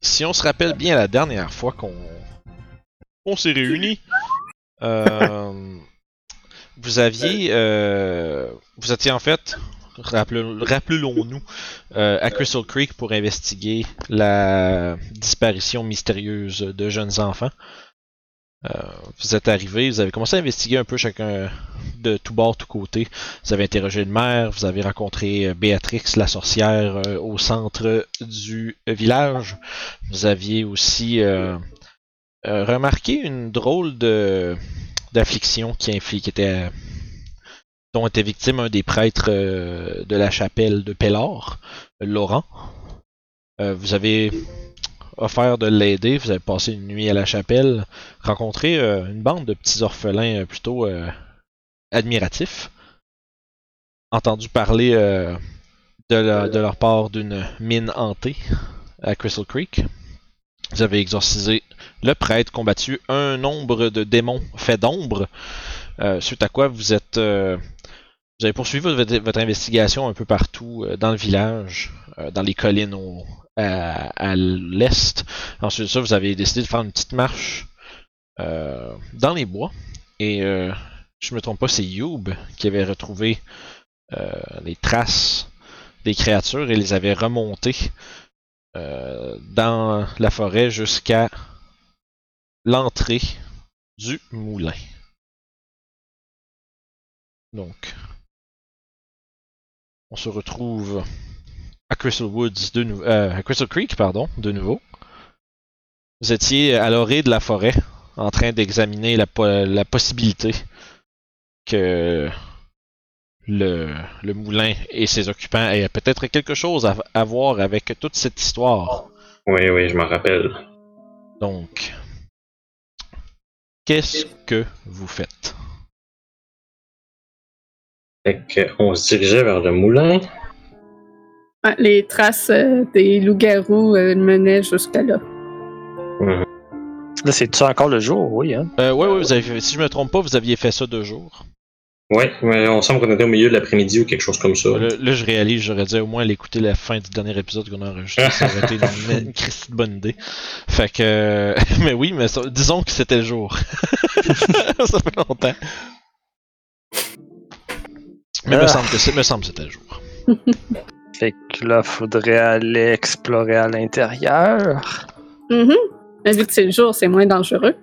Si on se rappelle bien la dernière fois qu'on on s'est réunis, euh, vous aviez. euh, vous étiez en fait, rappelons- rappelons-nous, euh, à Crystal Creek pour investiguer la disparition mystérieuse de jeunes enfants. Euh, vous êtes arrivés, vous avez commencé à investiguer un peu chacun de tout bord, tout côté. Vous avez interrogé le maire, vous avez rencontré euh, Béatrix, la sorcière, euh, au centre du village. Vous aviez aussi remarqué une drôle de d'affliction qui, qui dont était victime un des prêtres de la chapelle de Pellor, Laurent. Vous avez offert de l'aider, vous avez passé une nuit à la chapelle, rencontré euh, une bande de petits orphelins euh, plutôt euh, admiratifs, entendu parler de, leur part d'une mine hantée à Crystal Creek. Vous avez exorcisé le prêtre, combattu un nombre de démons faits d'ombre, suite à quoi vous avez poursuivi votre, investigation un peu partout dans le village, dans les collines au- à, à l'est. Ensuite ça, vous avez décidé de faire une petite marche euh, dans les bois. Et euh, je me trompe pas, c'est Youb qui avait retrouvé euh, les traces des créatures et les avait remontées euh, dans la forêt jusqu'à l'entrée du moulin. Donc, on se retrouve à Crystal Woods de euh, à Crystal Creek, pardon, de nouveau. Vous étiez à l'orée de la forêt, en train d'examiner la, po- la possibilité que le, le moulin et ses occupants aient peut-être quelque chose à, à voir avec toute cette histoire. Oui, oui, je m'en rappelle. Donc, qu'est-ce que vous faites? Fait que, on se dirigeait vers le moulin. Ouais, les traces euh, des loups-garous euh, menaient jusqu'à là. Là, c'est-tu encore le jour? Oui, hein? Euh, ouais, ouais, vous avez, si je me trompe pas, vous aviez fait ça deux jours. Ouais, mais on semble qu'on était au milieu de l'après-midi ou quelque chose comme ça. Là, là, je réalise, j'aurais dû au moins l'écouter la fin du dernier épisode qu'on a enregistré. Ça aurait été une, une de bonne idée. Fait que. Mais oui, mais ça- disons que c'était le jour. ça fait longtemps. Mais me Ah. semble que c'est, me semble que c'était le jour. Fait que là, faudrait aller explorer à l'intérieur. Mhm. Mais vu que c'est le jour, c'est moins dangereux.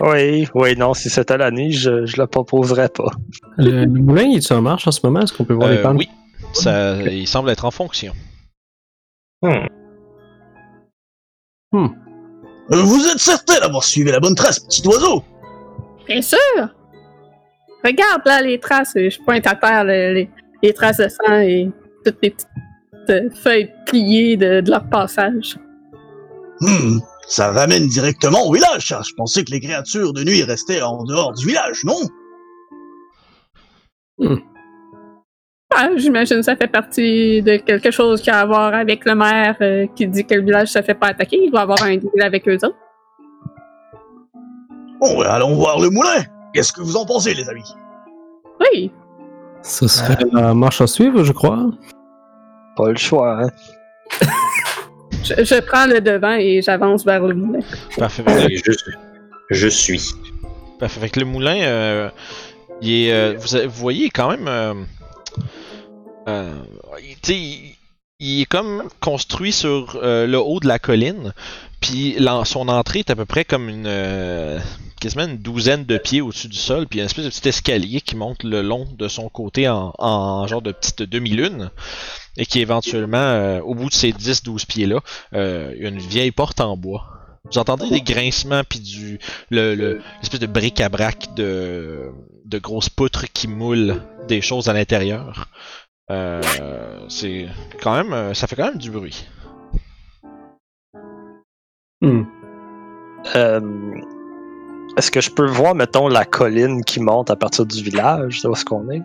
Oui, oui, non, si c'était la nuit, je, je le proposerais pas. Le, le moulin, il est en marche en ce moment? Est-ce qu'on peut voir les Euh, pannes? oui, ça, il semble être en fonction. Hmm. Euh, Vous êtes certain d'avoir suivi la bonne trace, petit oiseau? Bien sûr! Regarde là les traces, je pointe à terre le- les, les traces de sang et toutes les petites euh, feuilles pliées de, de leur passage. Hmm, ça ramène directement au village, ça. Je pensais que les créatures de nuit restaient en dehors du village, non? Ah, J'imagine que ça fait partie de quelque chose qui a à voir avec le maire euh, qui dit que le village se fait pas attaquer. Il doit avoir un deal avec eux autres. Bon, ben, allons voir le moulin. Qu'est-ce que vous en pensez, les amis? Oui, Ce serait la marche à suivre, je crois. Pas le choix, hein? je, je prends le devant et j'avance vers le moulin. Parfait. Je, je suis. Parfait. Fait que le moulin, euh, il est, euh, vous, voyez quand même. euh, euh, il- tu sais, il, est comme construit sur euh, le haut de la colline. Puis son entrée est à peu près comme une. Quasiment une douzaine de pieds au-dessus du sol. Puis il y a une espèce de petit escalier qui monte le long de son côté en, en genre de petite demi-lune. Et qui éventuellement, euh, au bout de ces 10-12 pieds-là, euh, il y a une vieille porte en bois. Vous entendez des grincements puis du le, le- l'espèce de bric-à-brac de, de grosses poutres qui moulent des choses à l'intérieur. Euh, c'est quand même, ça fait quand même du bruit. Hmm. Euh, est-ce que je peux voir, mettons, la colline qui monte à partir du village, où est-ce qu'on est?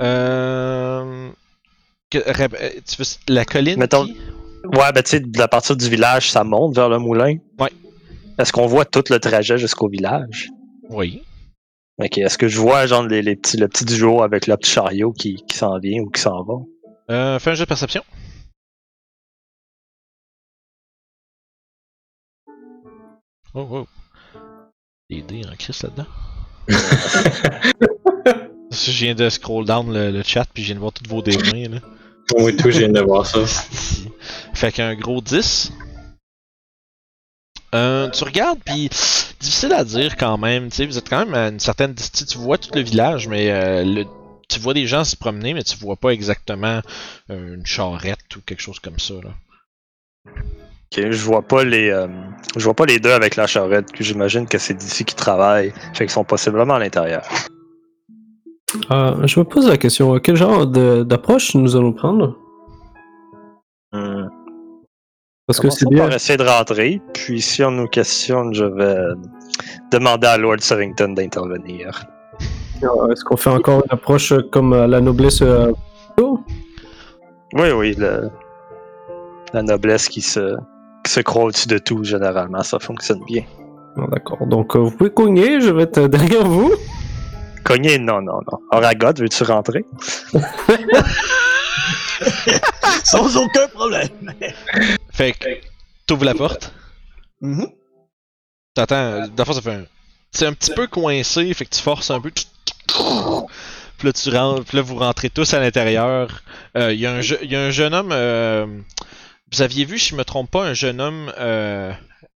Euh... euh tu veux, la colline? Mettons... Ouais, ben tu sais, à partir du village, ça monte vers le moulin? Ouais. Est-ce qu'on voit tout le trajet jusqu'au village? Oui. Ok, est-ce que je vois genre les, les petits, le petit duo avec le petit chariot qui, qui s'en vient ou qui s'en va? Euh, fais un jeu de perception. Oh, oh. Des dés en crise là-dedans. je viens de scroll down le, le chat puis je viens de voir toutes vos dés là. Oui, tout, je viens de voir ça. Fait qu'un gros 10. Euh, tu regardes, puis difficile à dire quand même. Tu sais, vous êtes quand même à une certaine distance. Tu vois tout le village, mais euh, le, tu vois des gens se promener, mais tu vois pas exactement euh, une charrette ou quelque chose comme ça. Là. Ok, je vois pas les, euh, je vois pas les deux avec la charrette. que J'imagine que c'est d'ici qui travaillent, fait qu'ils sont possiblement à l'intérieur. Euh, je me pose la question, quel genre d'approche nous allons prendre? Hmm. Parce que c'est bien. par essayer de rentrer, puis si on nous questionne, je vais demander à Lord Savington d'intervenir. Est-ce qu'on fait encore une approche comme euh, la noblesse Oui, oui, le- la noblesse qui se, qui se croit au-dessus de tout, généralement, ça fonctionne bien. ah, D'accord, donc euh, vous pouvez cogner, je vais être derrière vous. Cogner, non, non, non. Oragot, veux-tu rentrer? Sans aucun problème. Fait que t'ouvres la porte. Mhm. T'entends, euh, d'abord ça fait un. C'est un petit peu coincé, fait que tu forces un peu. Puis là, tu rentres, puis là, vous rentrez tous à l'intérieur. Euh, Il y, a un je- il y a un jeune homme. euh, vous aviez vu, si je me trompe pas, un jeune homme euh,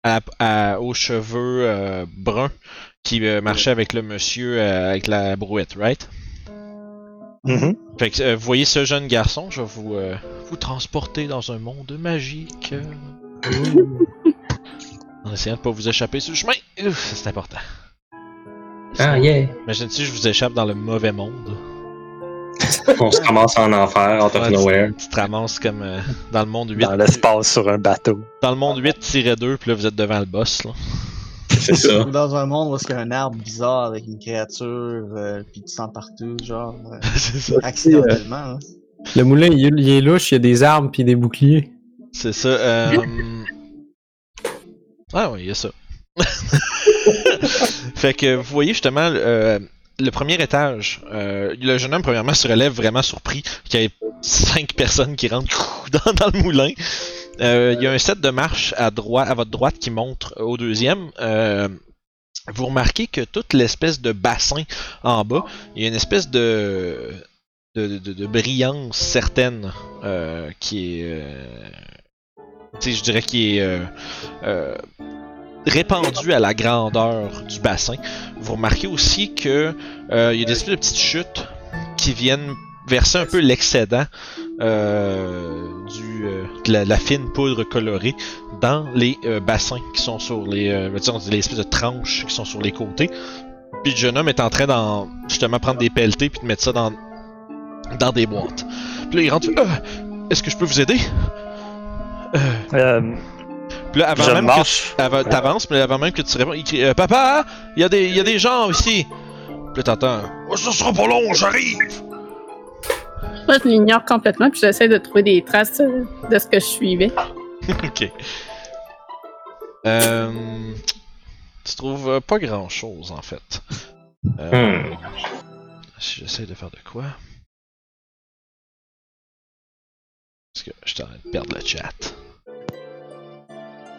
à- à- aux cheveux euh, bruns qui euh, marchait avec le monsieur avec la brouette, right? Mhm. Fait que vous voyez ce jeune garçon, je vais vous, vous transporter dans un monde magique. en essayant de pas vous échapper sur le chemin. C'est important. Ah, yeah. Imagine si je vous échappe dans le mauvais monde. On se commence en enfer, out of Ouais, nowhere. Tu te ramasses comme euh, dans le monde 8. Dans l'espace sur un bateau. Dans le monde 8-2, puis là vous êtes devant le boss. Là. C'est ça. Ou dans un monde où il y a un arbre bizarre avec une créature, euh, puis du sang partout, genre, euh, c'est ça. accidentellement. hein. Le moulin, il, est- il est louche, il y a des armes puis des boucliers. C'est ça. Euh... Ah ouais, il y a ça. fait que vous voyez justement euh, le premier étage. euh, le jeune homme, premièrement, se relève vraiment surpris qu'il y ait cinq personnes qui rentrent dans, dans le moulin. Euh, il y a un set de marches à, votre droite qui montre au deuxième. Euh, vous remarquez que toute l'espèce de bassin en bas, il y a une espèce de, de, brillance certaine qui est. je dirais qui est répandu à la grandeur du bassin. Vous remarquez aussi que euh, il y a des espèces de petites chutes qui viennent verser un peu l'excédent euh, euh, de la, fine poudre colorée dans les bassins qui sont sur les disons, les espèces de tranches qui sont sur les côtés. Puis le jeune homme est en train d'en justement prendre des pelletés puis de mettre ça dans dans des boîtes. Puis là il rentre. Est-ce que je peux vous aider? Puis là, avant je même marche. que t'avances, mais avant même que tu réponds, il crie euh, Papa, il y, a des- il y a des gens ici. Puis là, t'entends Oh, Ça sera pas long, j'arrive. Moi, je l'ignore complètement, puis j'essaie de trouver des traces de ce que je suivais. ok. Euh, tu trouves euh, pas grand chose en fait. Euh, Hmm. Si j'essaie de faire de quoi? Parce que je suis en train de perdre le chat.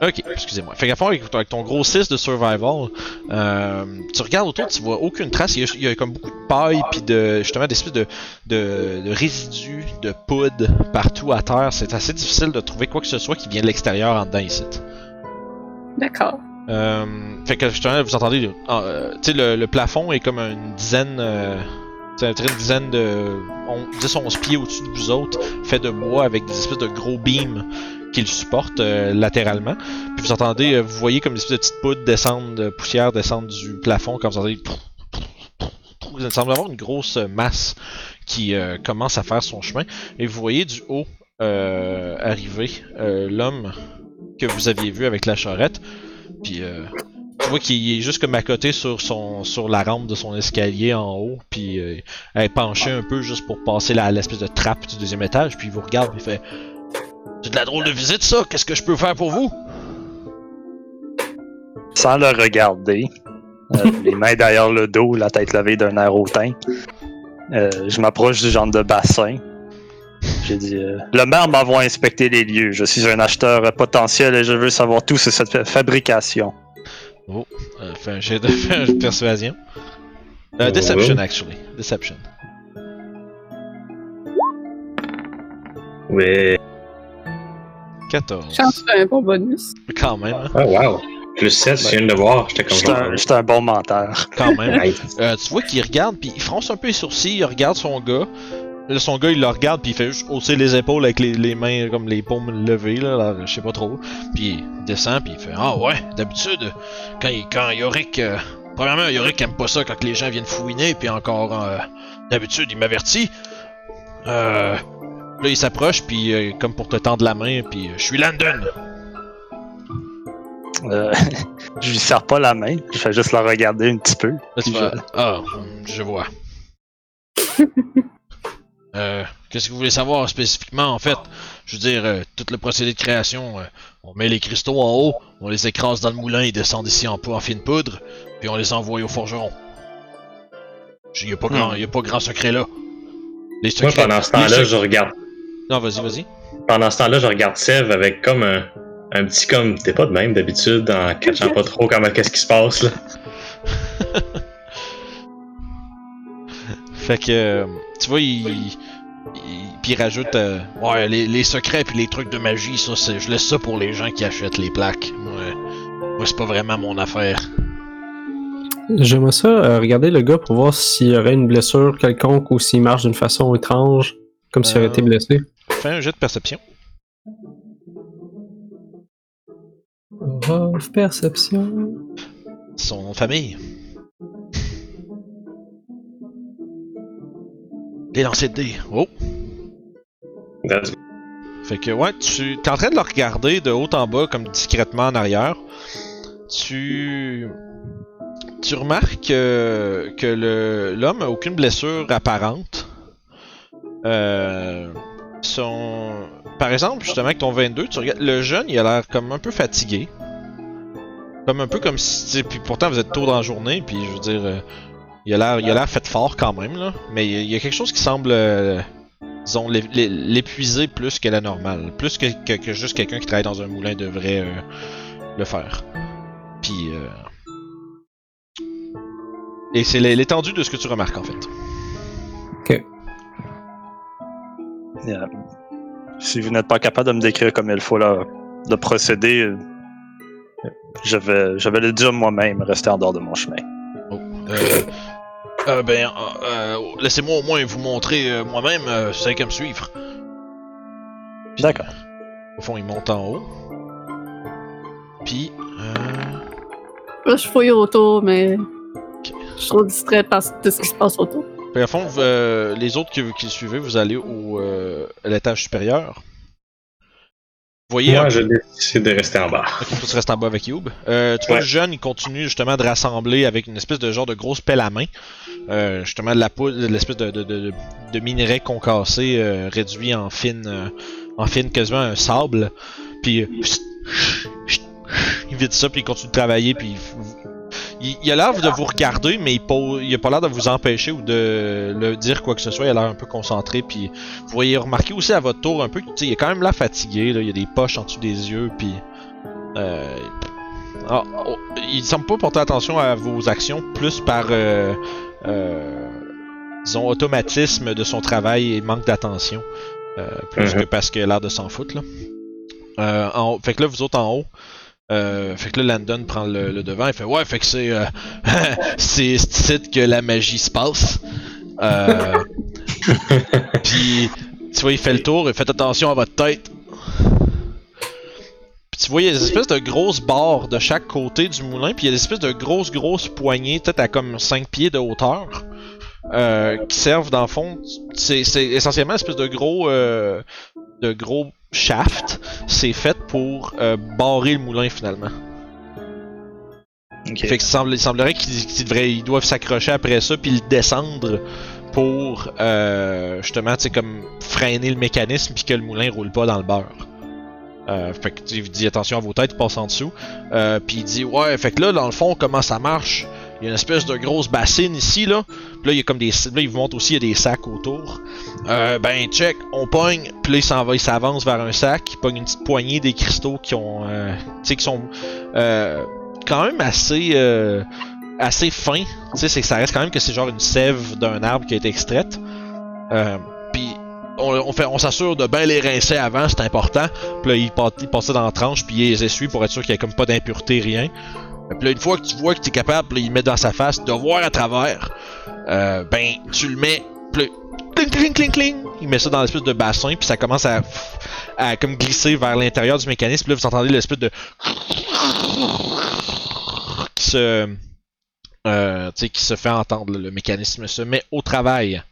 Ok, excusez-moi. Fait qu'à fond, avec, avec ton gros 6 de survival, euh, tu regardes autour, tu vois aucune trace. Il y a, il y a comme beaucoup de paille, puis de, justement des espèces de, de, de résidus, de poudre partout à terre. C'est assez difficile de trouver quoi que ce soit qui vient de l'extérieur en dedans ici. D'accord. Euh, fait que justement, vous entendez, euh, tu sais, le, le plafond est comme une dizaine, euh, sais, une dizaine de, on, 10, 11 pieds au-dessus de vous autres, fait de bois avec des espèces de gros beams qui le supportent euh, latéralement. Puis vous entendez, euh, vous voyez comme des espèces de petites poudres descendre, de poussière descendre du plafond, comme vous entendez. Il semble avoir une grosse masse qui euh, commence à faire son chemin. Et vous voyez du haut euh, arriver euh, l'homme que vous aviez vu avec la charrette. Puis euh, tu vois qu'il est juste comme à côté sur son sur la rampe de son escalier en haut, puis euh, elle est penché un peu juste pour passer l'espèce de trappe du deuxième étage, puis il vous regarde, il fait C'est de la drôle de visite ça, qu'est-ce que je peux faire pour vous? Sans le regarder, euh, les mains derrière le dos, la tête levée d'un air hautain, euh, je m'approche du genre de bassin. J'ai dit euh, Le maire m'envoie inspecter les lieux. Je suis un acheteur potentiel et je veux savoir tout sur cette fa- fabrication. Oh, euh, fais un jet de, persuasion. Euh, deception, actually. Deception. Ouais. 14. Chance c'est un bon bonus. Quand même, hein. Oh, wow. Plus 7, je viens de le voir. J'étais comme J'étais un, j'étais un bon menteur. Quand même. Euh, tu vois qu'il regarde, puis il fronce un peu les sourcils, il regarde son gars. Là, son gars, il le regarde, puis il fait juste hausser les épaules avec les, les mains comme les paumes levées, là, là, je sais pas trop. Puis il descend, puis il fait Ah ouais, d'habitude, quand, il- quand Yorick. euh, premièrement, Yorick aime pas ça quand les gens viennent fouiner, puis encore, euh, d'habitude, il m'avertit. Euh. Là, il s'approche, puis euh, comme pour te tendre la main, puis euh, je suis Landon. Euh, je lui serre pas la main, je fais juste la regarder un petit peu. Là, tu Puis vas. Ah, je vois. euh, qu'est-ce que vous voulez savoir spécifiquement en fait? Je veux dire, euh, tout le procédé de création, euh, on met les cristaux en haut, on les écrase dans le moulin, ils descendent ici en, en fine poudre, puis on les envoie au forgeron. Il y a pas grand, y a pas grand secret là. Les Moi, secrets. pendant ce les temps-là, sec- je regarde. Non, vas-y, vas-y. Pendant ce temps-là, je regarde Sev avec comme un, un petit comme. T'es pas de même d'habitude en catchant pas trop comment qu'est-ce qui se passe là. Fait que, tu vois, il. il puis il rajoute, euh, ouais, les, les secrets puis les trucs de magie, ça, c'est, je laisse ça pour les gens qui achètent les plaques. Moi, moi c'est pas vraiment mon affaire. J'aimerais ça euh, regarder le gars pour voir s'il y aurait une blessure quelconque ou s'il marche d'une façon étrange, comme s'il aurait été Euh. blessé. Fais un jet de perception. Oh, perception. Son nom de famille. Les lancers de dés. Oh! That's- Fait que ouais, tu es en train de le regarder de haut en bas, comme discrètement en arrière. Tu. Tu remarques euh, que le l'homme a aucune blessure apparente. Euh, son... Par exemple, justement, avec ton 22, tu regardes. Le jeune, il a l'air comme un peu fatigué. Comme un peu comme si. Puis pourtant, vous êtes tôt dans la journée, puis je veux dire. euh, il a l'air fait fort quand même, là. Mais il y a- quelque chose qui semble. euh, disons, l'é- l'é- l'épuiser plus que la normale. Plus que, que- juste quelqu'un qui travaille dans un moulin devrait euh, le faire. Puis. Et c'est l'é- l'étendue de ce que tu remarques en fait. Euh, si vous n'êtes pas capable de me décrire comme il faut là, le procédé, euh, je vais, je vais le dire moi-même, rester en dehors de mon chemin. Euh, euh, ben, euh, euh, laissez-moi au moins vous montrer euh, moi-même, euh, c'est qu'à me suivre. D'accord. Au fond, il monte en haut. Puis. Euh... Là, je fouille autour, mais je suis trop distraite par tout ce qui se passe autour. Puis, à fond, vous, euh, les autres qui, qui le suivez, vous allez au euh, à l'étage supérieur. Vous voyez un Moi, je décide de rester en bas. Ok, toi, tu restes en bas avec Youb. Euh, tu vois Ouais. le jeune, il continue justement de rassembler avec une espèce de genre de grosse pelle à main. Euh, justement de la poudre, de l'espèce de, de, de, de minerai concassé euh, réduit en fine, euh, en fine quasiment un sable. Puis euh, il vide ça, puis il continue de travailler, puis il, il a l'air de vous regarder, mais il, pose, il a pas l'air de vous empêcher ou de le dire quoi que ce soit. Il a l'air un peu concentré, puis vous voyez remarquer aussi à votre tour un peu, tu sais, il est quand même là fatigué, là, il y a des poches en dessous des yeux, puis euh, ah, oh, il semble pas porter attention à vos actions, plus par, euh, euh, disons, automatisme de son travail et manque d'attention, euh, plus Mhm. que parce qu'il a l'air de s'en foutre. Là. Euh, en fait que là, vous autres en haut, euh, fait que là, Landon prend le, le devant, il fait Ouais, fait que c'est euh, c'est ici que la magie se passe. Euh, Puis, tu vois, il fait le tour, et faites attention à votre tête. Puis tu vois, il y a des espèces de grosses barres de chaque côté du moulin, puis il y a des espèces de grosses, grosses poignées, peut-être à comme 5 pieds de hauteur, euh, qui servent dans le fond. C'est c'est essentiellement une espèce de gros. euh, de gros shaft. C'est fait pour euh, barrer le moulin finalement. Fait que semble, il semblerait qu'ils devraient- ils doivent s'accrocher après ça puis le descendre pour euh, justement tu comme freiner le mécanisme puis que le moulin roule pas dans le beurre. Euh, fait que il dit attention à vos têtes, passe en dessous. Puis il dit ouais, fait que là dans le fond comment ça marche? Il y a une espèce de grosse bassine ici là. Là il y a comme des là il vous montre aussi il y a des sacs autour. Euh, ben check, on pogne, puis là il s'en va, il s'avance vers un sac, il pogne une petite poignée des cristaux qui ont, euh, tu sais qui sont euh, quand même assez assez fin. Tu sais, ça reste quand même que c'est genre une sève d'un arbre qui a été extraite. Puis on, on s'assure de bien les rincer avant, c'est important. Puis là, il, passe- dans la tranche, puis il les essuie pour être sûr qu'il y a comme pas d'impureté, rien. Puis là, une fois que tu vois que tu es capable, là, il met dans sa face, de voir à travers, euh, ben, tu le mets, puis cling, cling, cling, cling, il met ça dans l'espèce de bassin, puis ça commence à, à comme glisser vers l'intérieur du mécanisme, puis là, vous entendez l'espèce de qui se, euh, qui se fait entendre, le mécanisme se met au travail.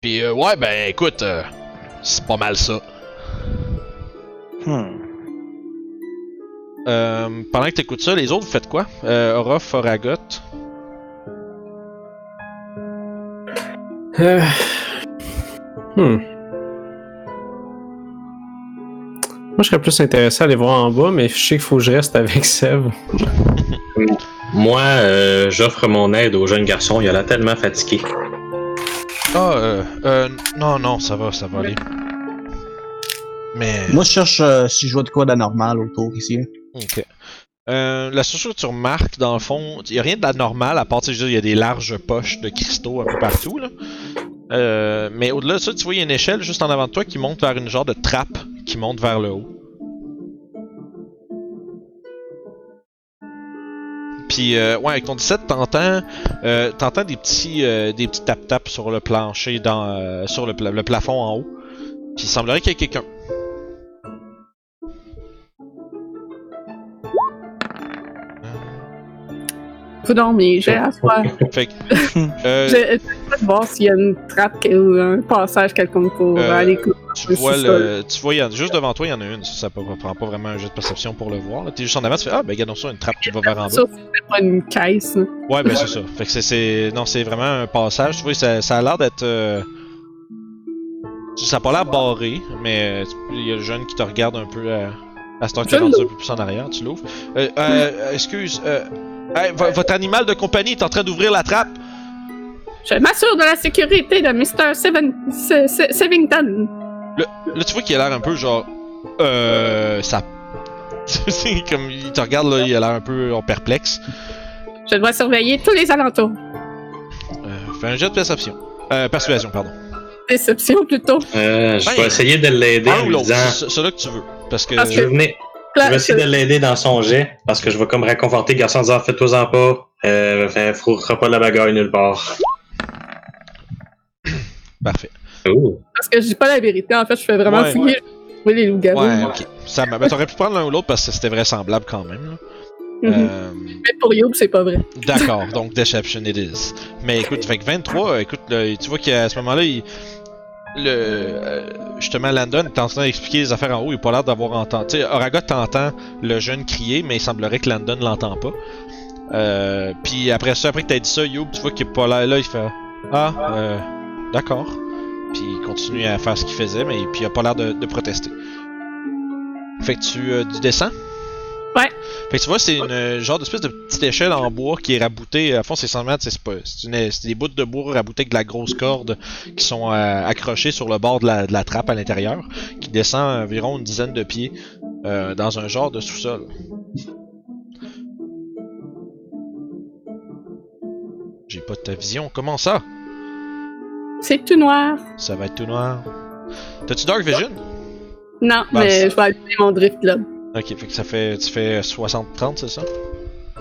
Puis euh, ouais, ben écoute, euh, c'est pas mal ça. Hmm. Euh, pendant que t'écoutes ça, les autres, vous faites quoi? Euh, Orof, Oragot. Euh... Hmm. Moi, je serais plus intéressé à aller voir en bas, mais je sais qu'il faut que je reste avec Sev. Moi, euh, j'offre mon aide au jeune garçon, il a l'air tellement fatigué. Ah, euh, euh, non, non, ça va, ça va aller. Mais. Moi, je cherche euh, si je vois de quoi d'anormal autour ici. Ok. Euh, la seule chose que tu remarques, dans le fond, il y a rien d'anormal, à part, il y a des larges poches de cristaux un peu partout, là. Euh, mais au-delà de ça, tu vois, il y a une échelle juste en avant de toi qui monte vers une genre de trappe qui monte vers le haut. Puis, euh, ouais, avec ton 17, t'entends, euh, t'entends des petits, des petits tap-tap sur le plancher, dans, sur le, le plafond en haut. Puis, il semblerait qu'il y ait quelqu'un. Faut dormir, j'ai à soir. Fait que, euh, J'ai de voir s'il y a une trappe que- ou un passage quelconque pour Euh, aller. Tu vois, le, tu vois, y a- juste devant toi, il y en a une. Ça, ça prend pas vraiment un jeu de perception pour le voir. T'es juste en avant, tu fais Ah, ben, regarde ça, une trappe qui va vers en bas. Que c'est pas une caisse. là. Ouais, ben, c'est ça. Fait que c'est-. Non, c'est vraiment un passage. Tu vois, ça, ça a l'air d'être. euh, Ça a pas l'air barré, mais euh, tu- il y a le jeune qui te regarde un peu à, à ce temps est Je rendu un peu plus en arrière. Tu l'ouvres. Euh, euh, excuse. Euh, hey, vo- votre animal de compagnie est en train d'ouvrir la trappe. Je m'assure de la sécurité de Mr. Seven, Se- Se- Sevington. Là, tu vois qu'il a l'air un peu genre. Euh. Ça. c'est comme. Il te regarde, là, il a l'air un peu perplexe. Je dois surveiller tous les alentours. Euh, fais un jet de perception. Euh, persuasion, pardon. Déception plutôt. Euh, je Ben, vais essayer de l'aider Un en ou lui l'autre, disant. c'est celui que tu veux. Parce que. Parce Je vais, venir, je vais essayer de l'aider dans son jet, parce que je vais comme réconforter le garçon en disant Fais-toi-en pas, euh, fait, frottera pas la bagarre nulle part. Parfait. Ouh. Parce que je dis pas la vérité, en fait, je fais vraiment Ouais. fouiller. Oui, les loups-garous. Ouais, ok. Ça, m'a- ben, t'aurais pu prendre l'un ou l'autre parce que c'était vraisemblable quand même. là. Mhm. Euh, Mais pour Youb, c'est pas vrai. D'accord, donc Deception it is. Mais écoute, fait que 23, euh, écoute, là, tu vois qu'à ce moment-là, il. Le, euh, justement, Landon est en train d'expliquer les affaires en haut, il a pas l'air d'avoir entendu. Oragot t'entend le jeune crier, mais il semblerait que Landon l'entend pas. Euh, puis après ça, après que t'as dit ça, Youb, tu vois qu'il est pas là, là, il fait Ah, euh, d'accord. Puis il continue à faire ce qu'il faisait, mais puis il a pas l'air de, de protester. Fait que tu, euh, tu descends? Ouais. Fait que tu vois, c'est une euh, genre d'espèce de petite échelle en bois qui est raboutée. À fond, c'est 100 mètres, c'est pas. C'est une- c'est des bouts de bois raboutés avec de la grosse corde qui sont euh, accrochés sur le bord de la, de la trappe à l'intérieur, qui descend environ une dizaine de pieds euh, dans un genre de sous-sol. J'ai pas de ta vision. Comment ça? C'est tout noir. Ça va être tout noir. T'as-tu Dark Vision? Non, Bah, c'est- mais je vais allumer mon drift là. Ok, fait que ça fait. Tu fais 60-30, c'est ça?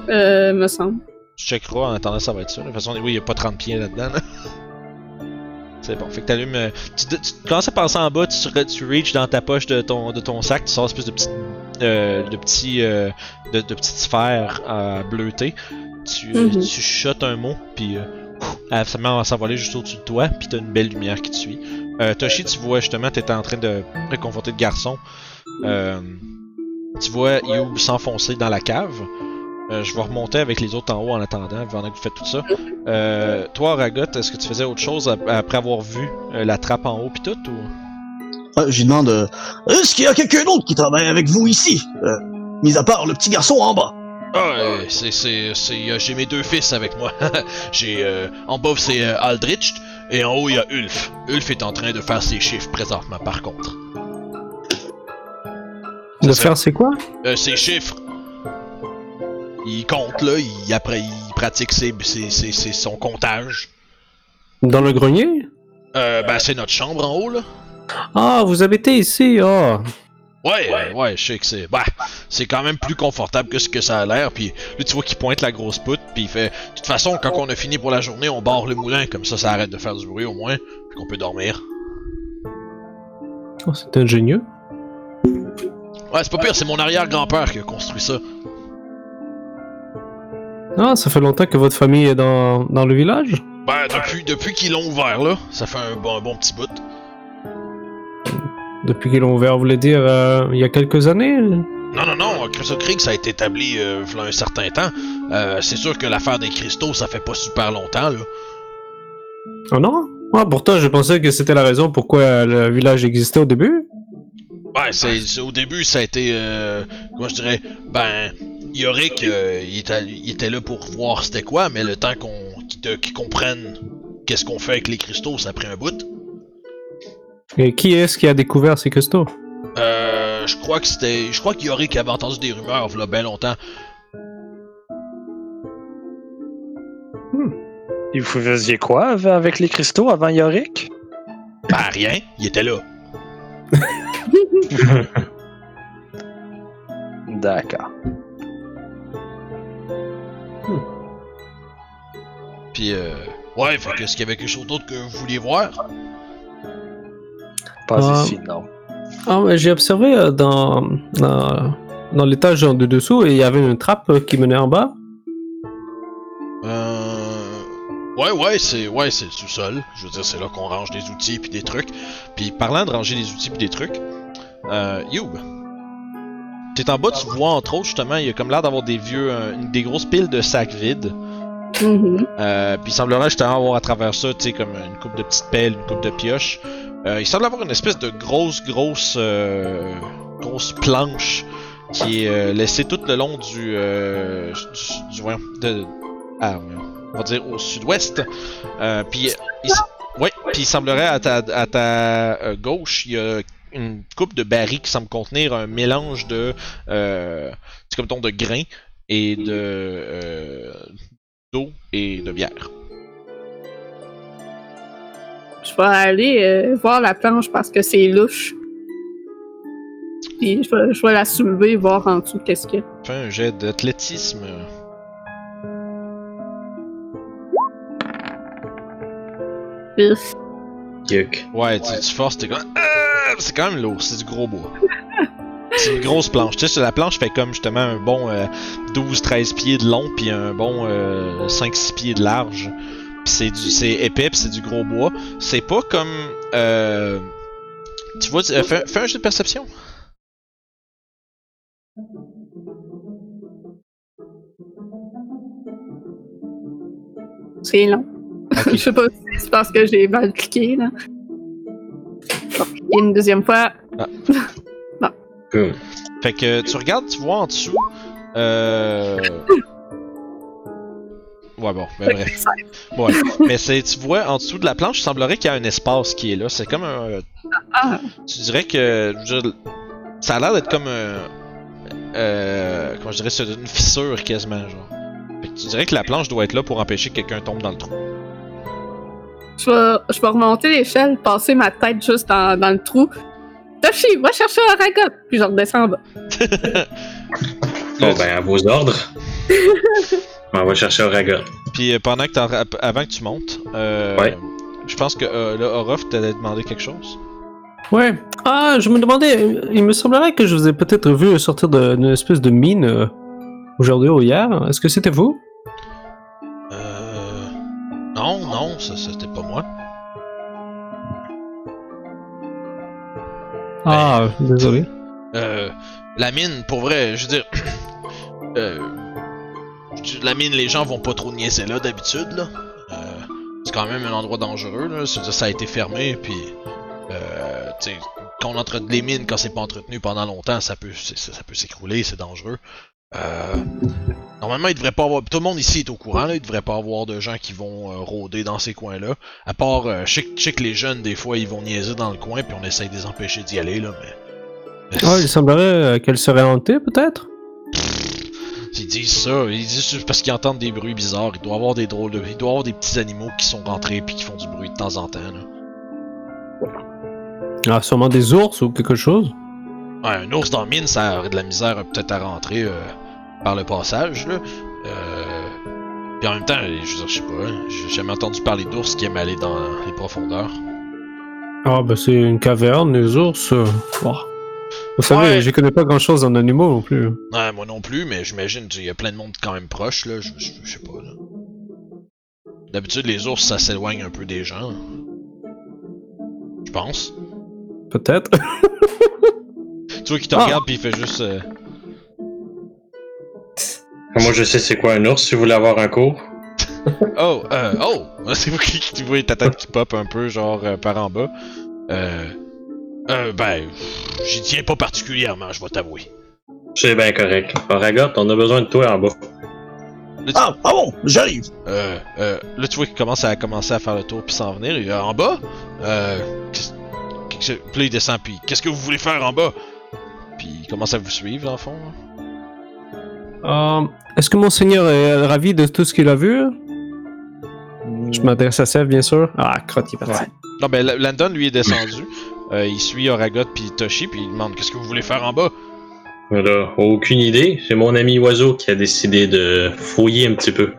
Euh, me semble. Tu checkeras en attendant, ça va être ça. De toute façon, oui, il n'y a pas 30 pieds là-dedans. là. C'est bon. Fait que t'allumes. euh, tu, tu commences à passer en bas, tu, tu reach dans ta poche de ton, de ton sac, tu sors une espèce de petite. euh, de petits. euh, de, de petites sphères euh, bleutées. Tu, Mhm. tu chuchotes un mot, puis. euh, met à s'envoler juste au-dessus de toi, puis t'as une belle lumière qui te suit. Euh, Toshi, tu vois justement, t'étais en train de réconforter le garçon. Euh, tu vois Youb s'enfoncer dans la cave. Euh, je vais remonter avec les autres en haut en attendant, pendant que vous faites tout ça. Euh, toi, Ragot, est-ce que tu faisais autre chose ap- après avoir vu euh, la trappe en haut pis tout ou? Ah, J'y demande euh, Est-ce qu'il y a quelqu'un d'autre qui travaille avec vous ici? Euh, Mis à part le petit garçon en bas. Ah, euh, c'est c'est c'est euh, j'ai mes deux fils avec moi. j'ai euh, en bas c'est euh, Aldrich et en haut il y a Ulf. Ulf est en train de faire ses chiffres présentement par contre. Ça, faire c'est quoi? Euh, ses chiffres. il compte, là, il, après, il pratique ses, ses- ses- ses- son comptage. Dans le grenier? Euh, ben, c'est notre chambre en haut, là. Ah, vous habitez ici, ah. Ouais, euh, ouais, je sais que c'est. Bah, c'est quand même plus confortable que ce que ça a l'air. Puis là, tu vois qu'il pointe la grosse poutre, puis il fait. De toute façon, quand on a fini pour la journée, on barre le moulin, comme ça, ça arrête de faire du bruit au moins, puis qu'on peut dormir. Oh, c'est ingénieux. Ouais, c'est pas pire, c'est mon arrière-grand-père qui a construit ça. Ah, ça fait longtemps que votre famille est dans, dans le village? Ben, depuis, depuis qu'ils l'ont ouvert, là, ça fait un bon, un bon petit bout. Depuis qu'ils l'ont ouvert, vous voulez dire, euh, il y a quelques années? Non, non, non, Crystal Creek, ça a été établi euh, v'là un certain temps. Euh, c'est sûr que l'affaire des cristaux, ça fait pas super longtemps, là. Oh non? Ah, pourtant, je pensais que c'était la raison pourquoi le village existait au début. Ouais, c'est, c'est- au début, ça a été, euh, comment je dirais, ben, Yorick, euh, il, était, il était là pour voir c'était quoi, mais le temps qu'on, qu'il, te- qu'il comprenne qu'est-ce qu'on fait avec les cristaux, ça a pris un bout. Et qui est-ce qui a découvert ces cristaux? Euh, je crois que c'était, je crois que Yorick avait entendu des rumeurs, il bien longtemps. Et vous faisiez quoi av- avec les cristaux avant Yorick? Ben, rien, il était là. D'accord. Puis, euh, ouais, fait que, est-ce qu'il y avait quelque chose d'autre que vous vouliez voir? Pas Ah. ici, non. Ah, mais j'ai observé euh, dans, dans, dans l'étage de dessous, et il y avait une trappe euh, qui menait en bas. Euh... Ouais, ouais, c'est ouais, c'est le sous-sol. Je veux dire, c'est là qu'on range des outils puis des trucs. Puis parlant de ranger des outils puis des trucs, euh, Youb, t'es en bas, tu vois entre autres justement, il y a comme l'air d'avoir des vieux, euh, des grosses piles de sacs vides. Mhm. Euh, puis il semblerait justement avoir à travers ça, tu sais, comme une coupe de petites pelles, une coupe de pioches. Euh, il semble avoir une espèce de grosse, grosse, grosse planche qui est laissée tout le long du, du, du- voyons, de, ah, on va dire au sud-ouest. Puis il, ouais, puis il semblerait à ta, à ta gauche, il y a une coupe de barils qui semble contenir un mélange de, euh, comme ton de grains et de euh, d'eau et de bière. Je vais aller euh, voir la planche parce que c'est louche. Puis je vais, je vais la soulever, voir en dessous qu'est-ce qu'il y a. Fais un jet d'athlétisme. Pif. Yuck. Ouais, tu, tu forces, t'es comme. Ah! C'est quand même lourd, c'est du gros bois. C'est une grosse planche. Tu sais, sur la planche fait comme justement un bon euh, 12-13 pieds de long, puis un bon euh, 5-6 pieds de large. Puis c'est du, c'est épais, puis c'est du gros bois. C'est pas comme. Euh, tu vois, tu- euh, fais, fais un jeu de perception. C'est long. Je sais pas si c'est parce que j'ai mal cliqué, là. Bon, et une deuxième fois. Cool. Fait que tu regardes, tu vois en dessous. Euh... Ouais, bon, ben bref. Ouais. Mais c'est, tu vois, en dessous de la planche, il semblerait qu'il y a un espace qui est là. C'est comme un. Ah, Tu dirais que. je ça a l'air d'être comme un. Euh, comment je dirais, c'est une fissure quasiment, genre. Fait que tu dirais que la planche doit être là pour empêcher que quelqu'un tombe dans le trou. Je, vais, je vais remonter l'échelle, passer ma tête juste dans, dans le trou. Toshi, va chercher un ragot! Puis je redescends en bas. Bon, ben, à vos ordres. On va chercher Oragon. Puis euh, pendant que t'en ra- avant que tu montes, euh, Ouais. je pense que euh, là, Orof t'allais demander quelque chose. Ouais. Ah, je me demandais, il me semblerait que je vous ai peut-être vu sortir de- d'une espèce de mine euh, aujourd'hui ou hier. Est-ce que c'était vous? Non, non, ça c'était pas moi. Ah, désolé. Euh, la mine, pour vrai, je veux dire. euh, la mine, les gens vont pas trop niaiser là d'habitude, là. Euh, c'est quand même un endroit dangereux, là. Ça a été fermé, puis. Euh, tu sais, quand on entretient les mines, quand c'est pas entretenu pendant longtemps, ça peut, ça peut s'écrouler, c'est dangereux. Euh, normalement, il devrait pas avoir. Tout le monde ici est au courant, là. Il devrait pas avoir de gens qui vont euh, rôder dans ces coins-là. À part, euh, je sais que- je sais que les jeunes, des fois, ils vont niaiser dans le coin, puis on essaye de les empêcher d'y aller, là, mais. Ah, il semblerait qu'elle serait hantée, peut-être? Il disent ça. Ils disent parce qu'ils entendent des bruits bizarres. Il doit y avoir des drôles de. Il doit avoir des petits animaux qui sont rentrés puis qui font du bruit de temps en temps. Là. Ah, sûrement des ours ou quelque chose? Ouais, un ours dans mine, ça aurait de la misère peut-être à rentrer euh, par le passage. Là. Euh, puis en même temps, je veux dire, je sais pas. hein, J'ai jamais entendu parler d'ours qui aiment aller dans les profondeurs. Ah, bah c'est une caverne, les ours. euh. Vous savez, Ouais. je connais pas grand chose en animaux non plus. Ouais, moi non plus, mais j'imagine qu'il y a plein de monde quand même proche, là. Je, je- je sais pas, là. D'habitude, les ours, ça s'éloigne un peu des gens. Je pense. Peut-être. Tu vois qu'il te Ah. regarde puis il fait juste. euh, Moi, je sais c'est quoi un ours si vous voulez avoir un cours. Oh, euh, oh! C'est vous qui, tu vois ta tête qui pop un peu, genre euh, par en bas. Euh. Euh, ben. J'y tiens pas particulièrement, je vais t'avouer. C'est bien correct. Aragot, on a besoin de toi en bas. Ah, ah bon, j'arrive. Euh, euh, là, tu vois qu'il commence à commencer à faire le tour puis s'en venir. Il est en bas. Euh. qu'est-ce- qu'est-ce que- Puis là, il descend puis. Qu'est-ce que vous voulez faire en bas? Puis il commence à vous suivre, dans le fond. Euh, Est-ce que Monseigneur est ravi de tout ce qu'il a vu? Je m'adresse à Sèvres, bien sûr. Ah, crotte, il est parti. Ouais. Non, ben, Landon, lui, est descendu. Euh, il suit Oragot puis Toshi puis il demande Qu'est-ce que vous voulez faire en bas? Voilà, aucune idée. C'est mon ami Oiseau qui a décidé de fouiller un petit peu.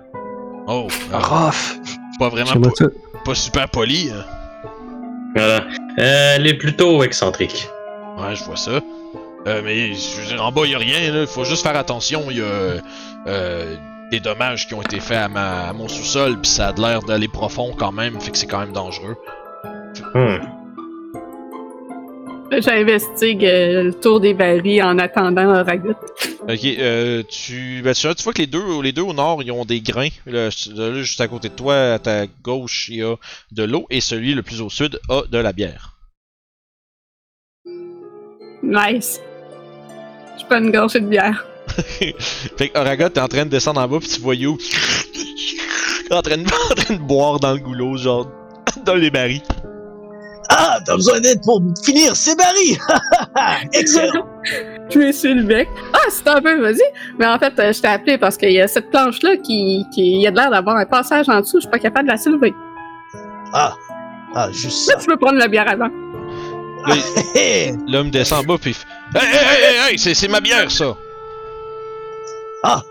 Oh, euh, Rough! pas vraiment po- ça- pas super poli. hein. Voilà. Euh, elle est plutôt excentrique. Ouais, je vois ça. Euh, mais en bas, il a rien, là. Faut juste faire attention. Il y a euh, des dommages qui ont été faits à, ma- à mon sous-sol, puis ça a de l'air d'aller profond quand même, fait que c'est quand même dangereux. Hmm. J'investigue euh, le tour des barils en attendant un ragot. Ok, euh, tu, ben, tu, tu vois que les deux, les deux au nord, ils ont des grains. Là, là, juste à côté de toi, à ta gauche, il y a de l'eau, et celui le plus au sud a de la bière. Nice. Je prends une gorgée de bière. fait que Oragot, t'es en train de descendre en bas, puis tu vois You en train, de, en train de boire dans le goulot, genre, dans les barils. Ah, t'as besoin d'aide pour finir ces barils. Excellent. Je lui suis le bec. Ah, c'est un peu, vas-y. Mais en fait, euh, je t'ai appelé parce qu'il y a cette planche-là qui, qui il y a de l'air d'avoir un passage en dessous. Je suis pas capable de la soulever. Ah, ah, juste Là, ça. tu peux prendre la bière avant. L'homme descend en bas, puis Hey, hey, hey, hey, hey, c'est, c'est ma bière, ça! Ah,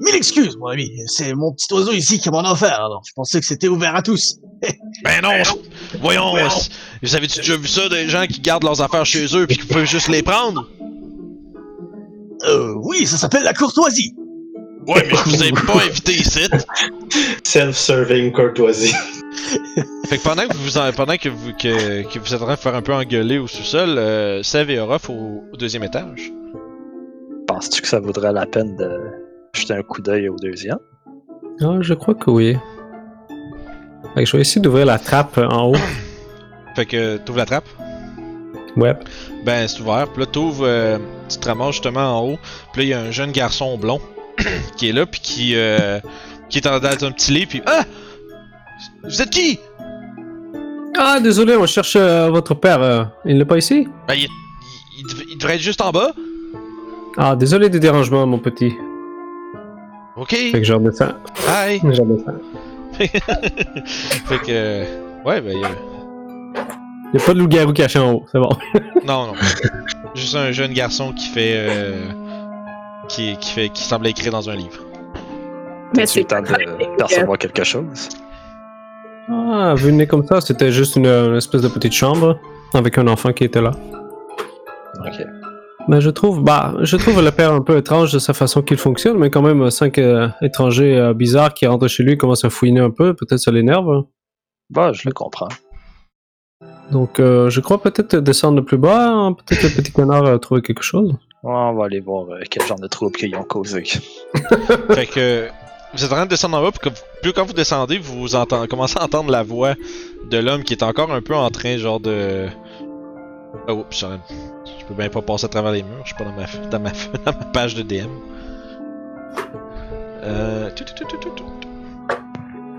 mille excuses, mon ami. C'est mon petit oiseau ici qui m'en a offert. Alors, je pensais que c'était ouvert à tous. Ben non, c'est- voyons, c'est- vous avez-tu déjà vu ça, des gens qui gardent leurs affaires chez eux, puis qui peuvent juste les prendre? Euh, oui, ça s'appelle la courtoisie. Ouais, mais je vous ai pas invité ici. Self-serving courtoisie. Fait que pendant que vous, en- pendant que vous, que, que vous êtes en train de faire un peu engueuler au sous-sol, euh, Sev et Orof au, au deuxième étage. Penses-tu que ça vaudrait la peine de jeter un coup d'œil au deuxième? Ah, je crois que oui. Fait que je vais essayer d'ouvrir la trappe en haut. Fait que t'ouvres la trappe? Ouais. Ben, c'est ouvert. Puis là, t'ouvres, euh, tu te ramasses justement en haut. Puis là, il y a un jeune garçon blond qui est là, puis qui, euh, qui est en- dans un petit lit, puis Ah! Vous êtes qui? Ah, désolé, on cherche euh, votre père. euh, il n'est pas ici? Ben, il, il- il dev- il devrait être juste en bas. Ah, désolé des dérangements, mon petit. Ok. Fait que je redescends. Hi. Je redescends. fait que. euh, Ouais, ben, il y a- Il n'y a pas de loup-garou caché en haut, c'est bon. Non, non. Juste un jeune garçon qui fait. euh, Qui, qui fait. Qui semble écrire dans un livre. Mais c'est le temps de percevoir quelque chose? Ah, venez comme ça, c'était juste une, une espèce de petite chambre avec un enfant qui était là. Ok. Mais je trouve, bah, je trouve le père un peu étrange de sa façon qu'il fonctionne, mais quand même cinq euh, étrangers euh, bizarres qui rentrent chez lui commencent à fouiner un peu, peut-être ça l'énerve. Bah, je le comprends. Donc, euh, je crois peut-être descendre plus bas, hein, peut-être le petit canard a trouvé quelque chose. Ouais, on va aller voir euh, quel genre de troubles qu'ils ont causé. fait que. Vous êtes en train de descendre en bas, puis plus quand vous descendez, vous commencez à entendre la voix de l'homme qui est encore un peu en train, genre de. Oh, oups, je peux bien pas passer à travers les murs, je suis pas dans ma, dans ma, dans ma page de DM. Euh.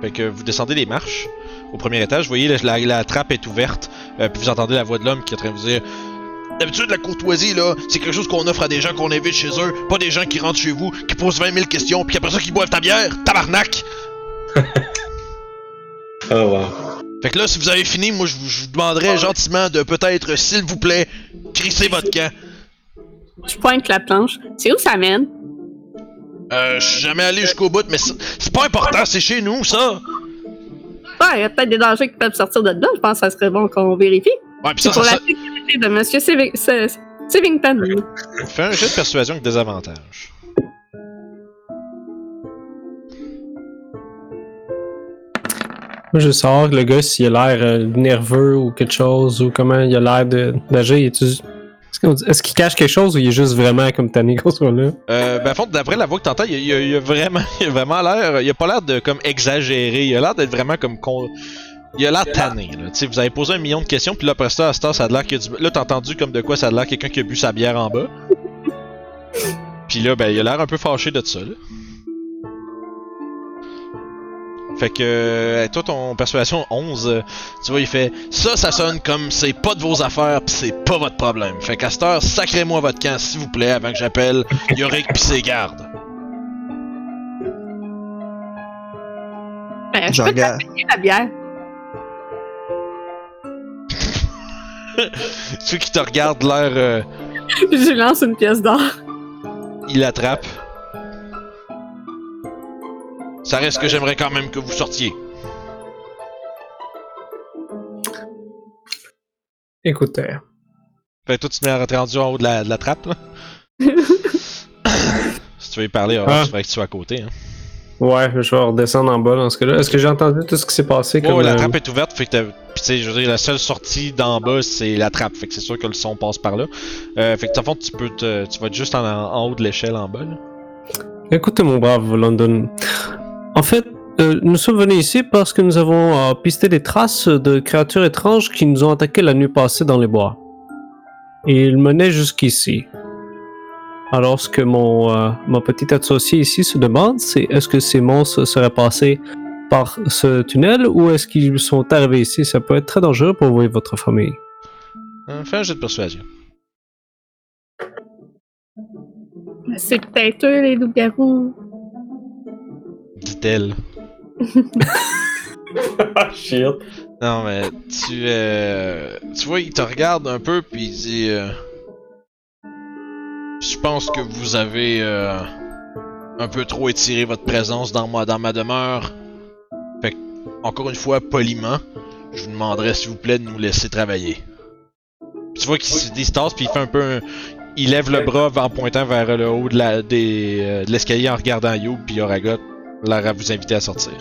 Fait que vous descendez les marches au premier étage, vous voyez la trappe est ouverte, euh, puis vous entendez la voix de l'homme qui est en train de vous dire D'habitude, la courtoisie, là, c'est quelque chose qu'on offre à des gens qu'on invite chez eux, pas des gens qui rentrent chez vous, qui posent 20 000 questions, puis après ça, qui boivent ta bière. Tabarnak! Oh, wow. Fait que là, si vous avez fini, moi, je vous, je vous demanderais gentiment de peut-être, s'il vous plaît, crisser votre camp. Je pointe la planche. C'est où ça mène? Euh, je suis jamais allé jusqu'au bout, mais c'est pas important, c'est chez nous, ça! Ouais, il y a peut-être des dangers qui peuvent sortir de là. Je pense que ça serait bon qu'on vérifie. Ouais, pis ça, ça, de Monsieur S- Sivington. ça fait un jeu de persuasion avec des avantages. Moi, je veux savoir que le gars, s'il a l'air euh, nerveux ou quelque chose, ou comment il a l'air de- d'agir. est-tu- Est-ce qu'on dit- est-ce qu'il cache quelque chose ou il est juste vraiment comme tanné qu'on soit là? Euh, ben, à fond, d'après la voix que t'entends, il, a vraiment, il a vraiment l'air, il a pas l'air de comme exagérer, il a l'air d'être vraiment comme con. Il a l'air tanné, là. Tu sais, vous avez posé un million de questions, puis là, après ça, à ce temps, ça a l'air a du... Là, t'as entendu comme de quoi ça a l'air quelqu'un qui a bu sa bière en bas. Puis là, ben, il a l'air un peu fâché de ça, là. Fait que, euh, toi, ton persuasion 11, euh, tu vois, il fait Ça, ça sonne comme c'est pas de vos affaires, pis c'est pas votre problème. Fait qu'à cette heure, sacrez-moi votre camp, s'il vous plaît, avant que j'appelle Yorick pis ses gardes. Ben, je Je peux regarde. la bière. Ceux qui te regardent l'air, euh, Je lance une pièce d'or. il attrape. Ça reste que j'aimerais quand même que vous sortiez. Écoute, euh, Fait que toi, tu te mets à rentrer rendu en haut de la, de la trappe, là. si tu veux y parler, alors, Ah. il faudrait que tu sois à côté. Hein. Ouais, je vais redescendre en bas dans ce cas-là. Est-ce que j'ai entendu tout ce qui s'est passé? Comme, ouais, la euh, trappe est ouverte, fait que t'as. Pis tu sais, je veux dire, la seule sortie d'en bas, c'est la trappe. Fait que c'est sûr que le son passe par là. Euh, fait que, le fond, tu peux te. Tu vas être juste en, en haut de l'échelle en bas, là. Écoutez, mon brave London. En fait, euh, nous sommes venus ici parce que nous avons euh, pisté des traces de créatures étranges qui nous ont attaqués la nuit passée dans les bois. Et ils menaient jusqu'ici. Alors, ce que mon, euh, mon petit associé ici se demande, c'est est-ce que ces monstres seraient passés par ce tunnel ou est-ce qu'ils sont arrivés ici? Ça peut être très dangereux pour vous et votre famille. Hein, fais un jeu de persuasion. C'est peut-être eux, les loups-garous. Dit-elle. Ah, shit. Non, mais tu. Euh, tu vois, il te regarde un peu, puis il dit. euh, Je pense que vous avez euh, un peu trop étiré votre présence dans ma, dans ma demeure. Fait que, encore une fois, poliment, je vous demanderais s'il vous plaît de nous laisser travailler. Tu vois qu'il se tasse, puis il fait un peu. un- il lève le bras en pointant vers le haut de la- des, euh, de l'escalier en regardant You, puis Yoragot, l'air à vous inviter à sortir.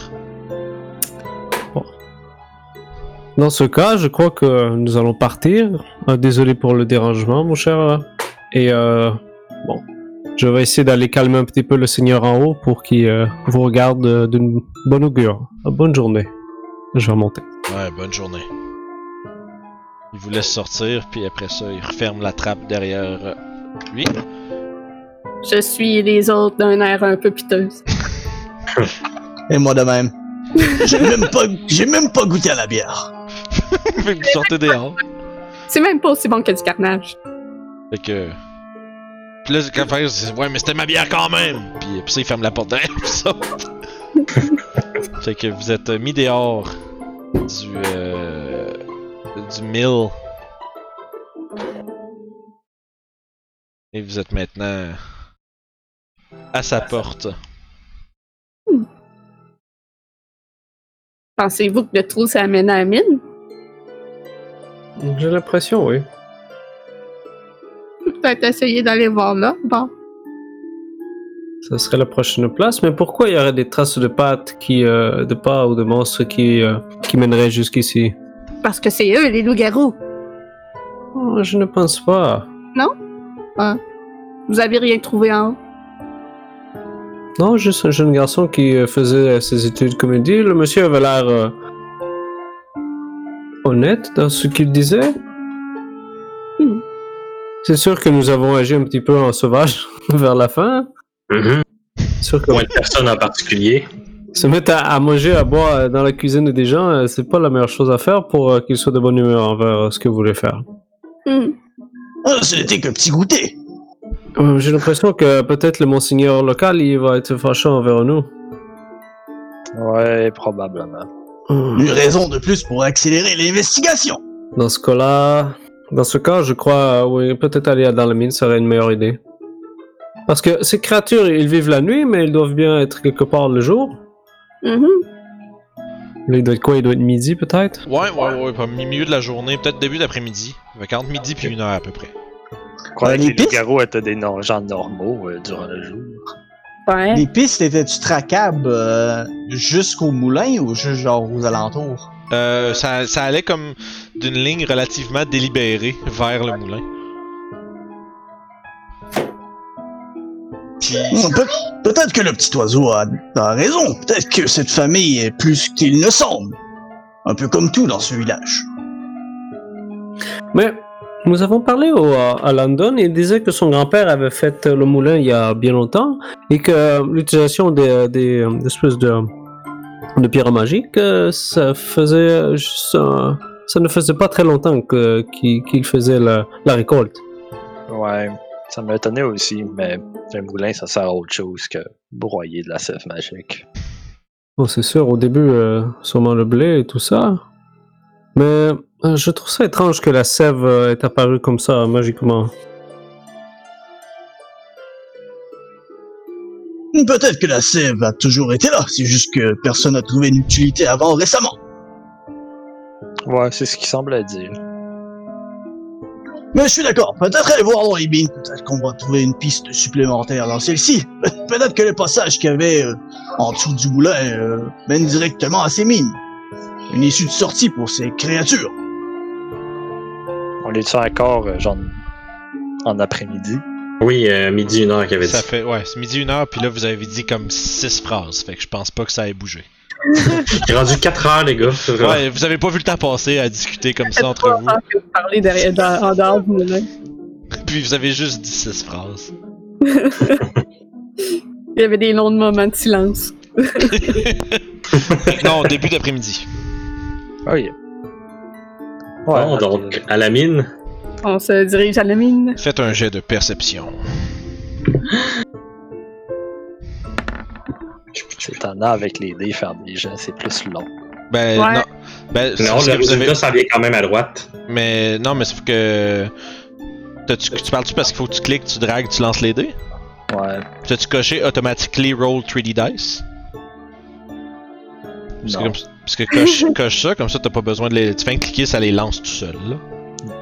Dans ce cas, je crois que nous allons partir. Euh, désolé pour le dérangement, mon cher. Et euh, bon, je vais essayer d'aller calmer un petit peu le seigneur en haut pour qu'il euh, vous regarde euh, d'une bonne augure. Euh, bonne journée. Je vais monter. Ouais, bonne journée. Il vous laisse sortir, puis après ça, il referme la trappe derrière euh, lui. Je suis les autres d'un air un peu piteuse. Et moi de même. J'ai même pas, j'ai même pas goûté à la bière. vous sortez dehors. C'est même pas aussi bon que du carnage. Fait que. Puis là, quand il fait, ouais, mais c'était ma bière quand même! Puis, puis ça, il ferme la porte derrière, puis ça. fait que vous êtes euh, mis dehors du. Euh, du mill. Et vous êtes maintenant à sa porte. Pensez-vous que le trou s'amène à la mine? J'ai l'impression, oui. Peut-être essayer d'aller voir là. Bon. Ça serait la prochaine place. Mais pourquoi il y aurait des traces de pattes qui, euh, de pas ou de monstres qui, euh, qui mèneraient jusqu'ici? Parce que c'est eux, les loups-garous. Oh, Je ne pense pas. Vous avez rien trouvé en haut? Non, juste un jeune garçon qui euh, faisait ses études comédie. Le monsieur avait l'air euh, honnête dans ce qu'il disait. Hmm. C'est sûr que nous avons agi un petit peu en sauvage vers la fin. Mhm. C'est sûr que Moi, une personne en particulier. se mettre à, à manger, à boire euh, dans la cuisine des gens, euh, c'est pas la meilleure chose à faire pour euh, qu'ils soient de bonne humeur envers euh, ce que vous voulez faire. Hmm. Ah, ce n'était que petit goûter. J'ai l'impression que peut-être le monseigneur local il va être fâché envers nous. Ouais, probablement. Hmm. Une raison de plus pour accélérer l'investigation. Dans ce cas-là, dans ce cas, je crois, euh, oui, peut-être aller dans la mine serait une meilleure idée. Parce que ces créatures, ils vivent la nuit, mais ils doivent bien être quelque part le jour. Mhm. Là, il doit être quoi? Il doit être midi, peut-être? Ouais, ouais, ouais, pas milieu de la journée, peut-être début d'après-midi. Entre midi puis une heure à peu près. Je croyais Euh, que les loups-garous étaient des no- gens normaux euh, durant le jour. Ouais. Les pistes étaient-tu tracables euh, jusqu'au moulin ou juste genre aux alentours? Euh, ça, ça allait comme d'une ligne relativement délibérée vers le moulin. Puis, Peut-être que le petit oiseau a, a raison. Peut-être que cette famille est plus qu'il ne semble. Un peu comme tout dans ce village. Mais nous avons parlé au, à London et il disait que son grand-père avait fait le moulin il y a bien longtemps et que l'utilisation des, des, des espèces de, de pierres magiques, euh, ça faisait ça, ça ne faisait pas très longtemps que qu'il faisait la, la récolte. Ouais, ça m'a étonné aussi, mais un moulin, ça sert à autre chose que broyer de la sève magique. Bon, c'est sûr, au début, euh, sûrement le blé et tout ça. Mais euh, je trouve ça étrange que la sève euh, est apparue comme ça, magiquement. Peut-être que la sève a toujours été là. C'est juste que personne n'a trouvé une utilité avant récemment. Ouais, c'est ce qu'il semblait dire. Mais je suis d'accord. Peut-être aller voir dans les mines. Peut-être qu'on va trouver une piste supplémentaire dans celle-ci. Pe- Peut-être que le passage qu'il y avait euh, en dessous du moulin euh, mène directement à ces mines. Une issue de sortie pour ces créatures. On est-tu encore, euh, genre, en après-midi? Oui, euh, midi, une heure qu'il avait dit. ça fait, ouais, c'est midi une heure, puis là, vous avez dit comme six phrases. Fait que je pense pas que ça ait bougé. Est rendu 4 heures, les gars. Ouais, vous avez pas vu le temps passer à discuter comme ça entre vous. que vous parlez derrière, dans- en dehors du. Puis vous avez juste dit six phrases. Il y avait des longs moments de silence. non, début d'après-midi. Oui. Bon, donc, à la mine. On se dirige à la mine. Faites un jet de perception. C'est étonnant avec les dés, faire des jets, c'est plus long. Ben, Ouais. non. Ben, c'est Non, parce le que vous avez... résultat, ça vient quand même à droite. Mais non, mais c'est que. T'as-tu- tu parles-tu parce qu'il faut que tu cliques, tu dragues, tu lances les dés? Ouais. T'as-tu coché automatically roll 3D dice? Parce que, comme- parce que coche, coche ça, comme ça t'as pas besoin de les. Tu fais un cliquer, ça les lance tout seul, là.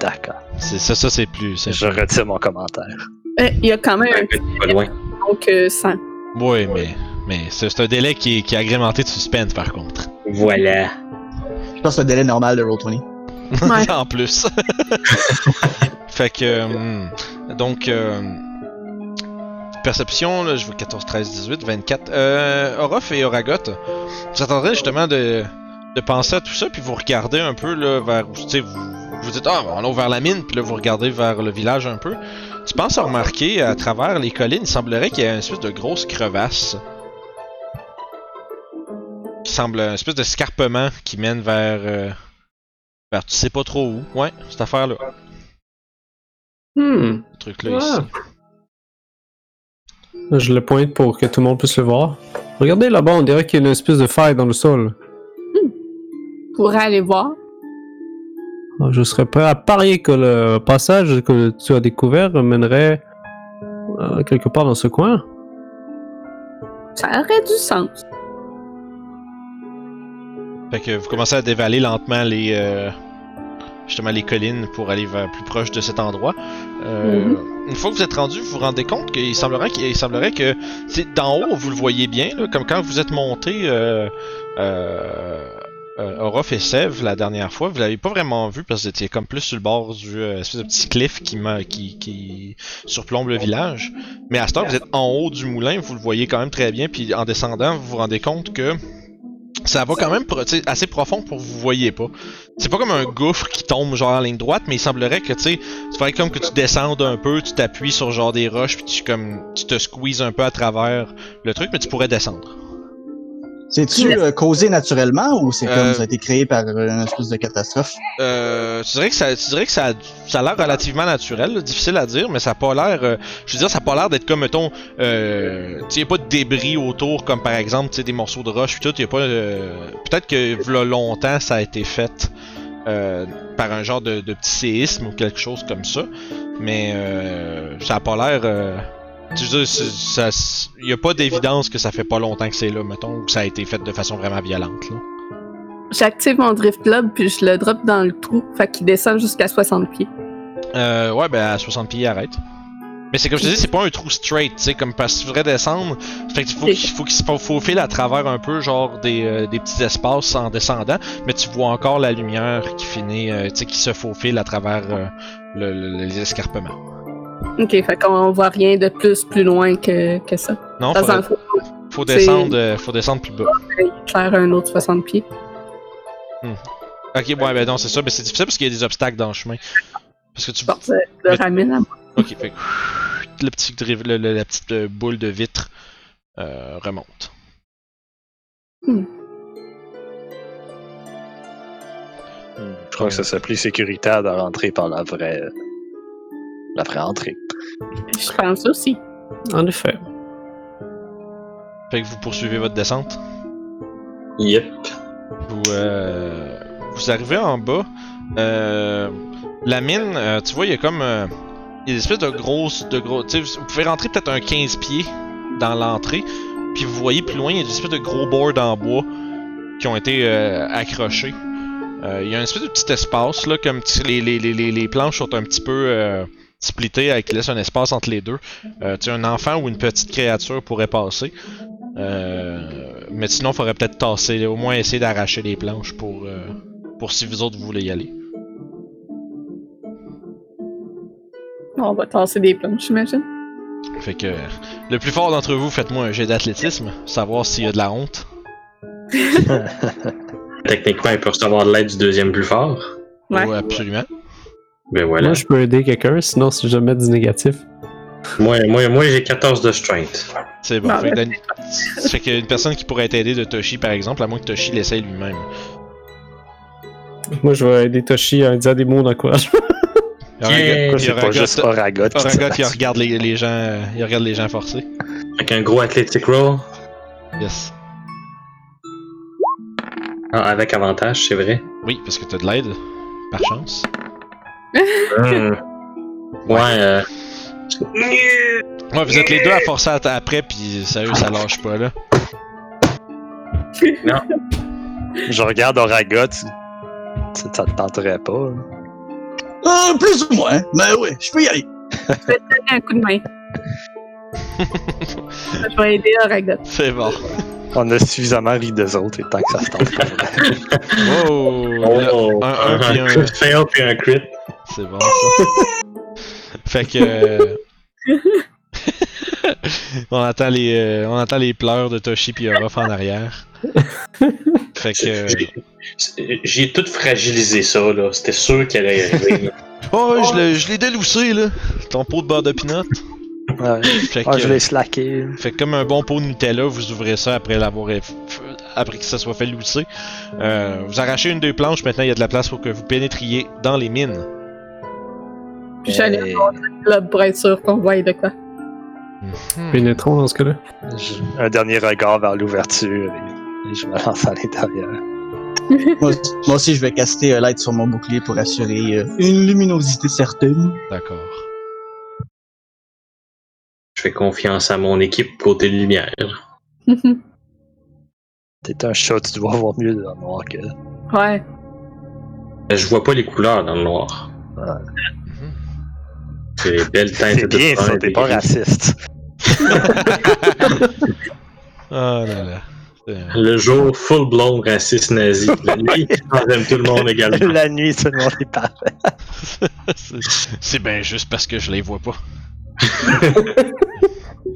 D'accord. Ça, ça c'est plus. Je retire mon commentaire. Eh, Il y a quand même un Un petit peu loin. donc euh, 100. Ouais, mais. Mais c'est un délai qui est, qui est agrémenté de suspense par contre. Voilà. Je pense que c'est le délai normal de Roll20. Ouais. en plus. fait que. hum, donc. euh, perception, là, je vois 14, 13, 18, 24. Euh, Orof et Oragot, vous attendrez justement de, de penser à tout ça, puis vous regardez un peu là, vers. Tu sais, vous, vous dites, ah, on a ouvert la mine, puis là, vous regardez vers le village un peu. Tu penses à remarquer à travers les collines, il semblerait qu'il y ait une espèce de grosse crevasse. Qui semble une espèce d'escarpement qui mène vers. euh, vers tu sais pas trop où. Ouais, cette affaire-là. Hmm. Ce truc-là Ah. ici. Je le pointe pour que tout le monde puisse le voir. Regardez là-bas, on dirait qu'il y a une espèce de faille dans le sol. Pourrait aller voir. Je serais prêt à parier que le passage que tu as découvert mènerait euh, quelque part dans ce coin. Ça aurait du sens. Fait que vous commencez à dévaler lentement les euh, justement les collines pour aller vers plus proche de cet endroit. Euh, Une fois que vous êtes rendu, vous vous rendez compte qu'il semblerait qu'il semblerait que c'est d'en haut vous le voyez bien là, comme quand vous êtes monté euh, euh, Orof et Sev la dernière fois, vous l'avez pas vraiment vu parce que étiez comme plus sur le bord du euh, espèce de petit cliff qui, qui, qui surplombe le village. Mais à ce temps, vous êtes en haut du moulin, vous le voyez quand même très bien, puis en descendant, vous vous rendez compte que ça va quand même assez profond pour que vous voyez pas. C'est pas comme un gouffre qui tombe genre en ligne droite, mais il semblerait que tu sais, comme que tu descendes un peu, tu t'appuies sur genre des roches, puis tu comme tu te squeezes un peu à travers le truc, mais tu pourrais descendre. C'est-tu euh, causé naturellement ou c'est Euh, comme ça a été créé par euh, une espèce de catastrophe? Euh, tu dirais que ça, tu dirais que ça, a- ça a l'air relativement naturel, là, difficile à dire, mais ça a pas l'air, euh, je veux dire, ça a pas l'air d'être comme mettons, euh, tu sais, y a pas de débris autour, comme par exemple, tu sais, des morceaux de roche puis tout, y a pas, euh, peut-être que v'là longtemps ça a été fait euh, par un genre de, de petit séisme ou quelque chose comme ça, mais euh, ça a pas l'air, euh, tu veux dire, c'est- ça, y a pas d'évidence que ça fait pas longtemps que c'est là, mettons, ou que ça a été fait de façon vraiment violente, là. J'active mon drift globe puis je le drop dans le trou, fait qu'il descend jusqu'à 60 pieds. Euh, ouais, ben à 60 pieds, il arrête. Mais c'est comme je te dis, c'est pas un trou straight, tu sais, comme parce que tu voudrais descendre. Fait qu'il faut qu'il faut qu'il se fa- faufile à travers un peu, genre des, euh, des petits espaces en descendant, mais tu vois encore la lumière qui finit, euh, tu sais, qui se faufile à travers euh, le- le- les escarpements. Ok, fait qu'on voit rien de plus plus loin que, que ça. Non, Ça, faut, fout, faut c'est- descendre, euh, faut descendre plus bas. éclaire un autre 60 pieds. Ok, ouais, ben non, c'est ça, mais c'est difficile parce qu'il y a des obstacles dans le chemin. Parce que tu Bon, ça le Mais- ramène à moi. Ok, fait que le petit, driv- le- le- la petite euh, boule de vitre euh, remonte. Je crois que ça s'appelait sécuritaire de rentrer par la vraie. La vraie entrée. Je pense aussi. En effet. Fait que vous poursuivez votre descente? Yep. Vous, euh, vous arrivez en bas. Euh, la mine, euh, tu vois, il y a comme. euh, il y a des espèces de grosses. De gros, tu sais, vous pouvez rentrer peut-être un 15 pieds dans l'entrée. Puis vous voyez plus loin, il y a des espèces de gros boards en bois qui ont été euh, accrochés. Euh, il y a une espèce de petit espace, là, comme les, les, les, les planches sont un petit peu splittées, avec laisse un espace entre les deux. Euh, tu sais, un enfant ou une petite créature pourrait passer. Euh, mais sinon, il faudrait peut-être tasser, au moins essayer d'arracher les planches pour, euh, pour si vous autres vous voulez y aller. On va tasser des planches, j'imagine. Fait que le plus fort d'entre vous, faites-moi un jet d'athlétisme, savoir s'il y a de la honte. Techniquement, il peut recevoir de l'aide du deuxième plus fort. Ouais. Ouais, absolument. Ben voilà. Moi, je peux aider quelqu'un, sinon c'est jamais du négatif. Moi, moi, moi j'ai 14 de strength. C'est bon. Bah, fait, qu'il y a une personne qui pourrait t'aider de Toshi, par exemple, à moins que Toshi l'essaye lui-même. Moi, je vais aider Toshi en disant des mots d'encouragement. Yeah. il Oragot qui regarde les, les gens, il regarde les gens forcer. Avec un gros athletic roll. Yes. Ah, avec avantage, c'est vrai. Oui, parce que t'as de l'aide, par chance. Hmm. Ouais, euh. Ouais, vous êtes les deux à forcer à- après, puis sérieux, ça lâche pas là. Je regarde Oragot. tu- Ça, ça te tenterait pas. hein? Euh, plus ou moins. Ben oui, je peux y aller. Je vais te donner un coup de main. je vais aider Aragot. C'est bon. On a suffisamment ri d'eux autres et tant que ça se tente pas. Wow! Oh, un- un puis un- crit fail puis un crit. C'est bon ça. fait que. euh, on, entend les, euh, on entend les pleurs de Toshi puis Orof en arrière. Fait que. euh, J'ai- tout fragilisé ça, là. C'était sûr qu'elle allait arriver. Oh, je l'ai- je l'ai déloussé là! Ton pot de beurre de pinot. Ouais. Fait que. Ah, je l'ai slacké. Fait que comme un bon pot de Nutella, vous ouvrez ça après l'avoir après que ça soit fait lousser. Euh, vous arrachez une des planches, maintenant il y a de la place pour que vous pénétriez dans les mines. Puis j'allais Et- là pour être sûr qu'on voit de quoi. Hmm. Pénétrons dans ce cas-là. Un dernier regard vers l'ouverture et, et je me lance à l'intérieur. Moi, moi aussi, je vais caster euh, l'aide sur mon bouclier pour assurer euh, une luminosité certaine. D'accord. Je fais confiance à mon équipe côté lumière. T'es un chat, tu dois voir mieux dans le noir que. ouais. Je vois pas les couleurs dans le noir. Mhm. C'est les belles teintes C'est de bien ça, brun t'es pas raciste. Oh là là. Le jour, full blown raciste nazi. La nuit, j'aime tout le monde également. La nuit, tout le monde est parfait. c'est- bien juste parce que je les vois pas.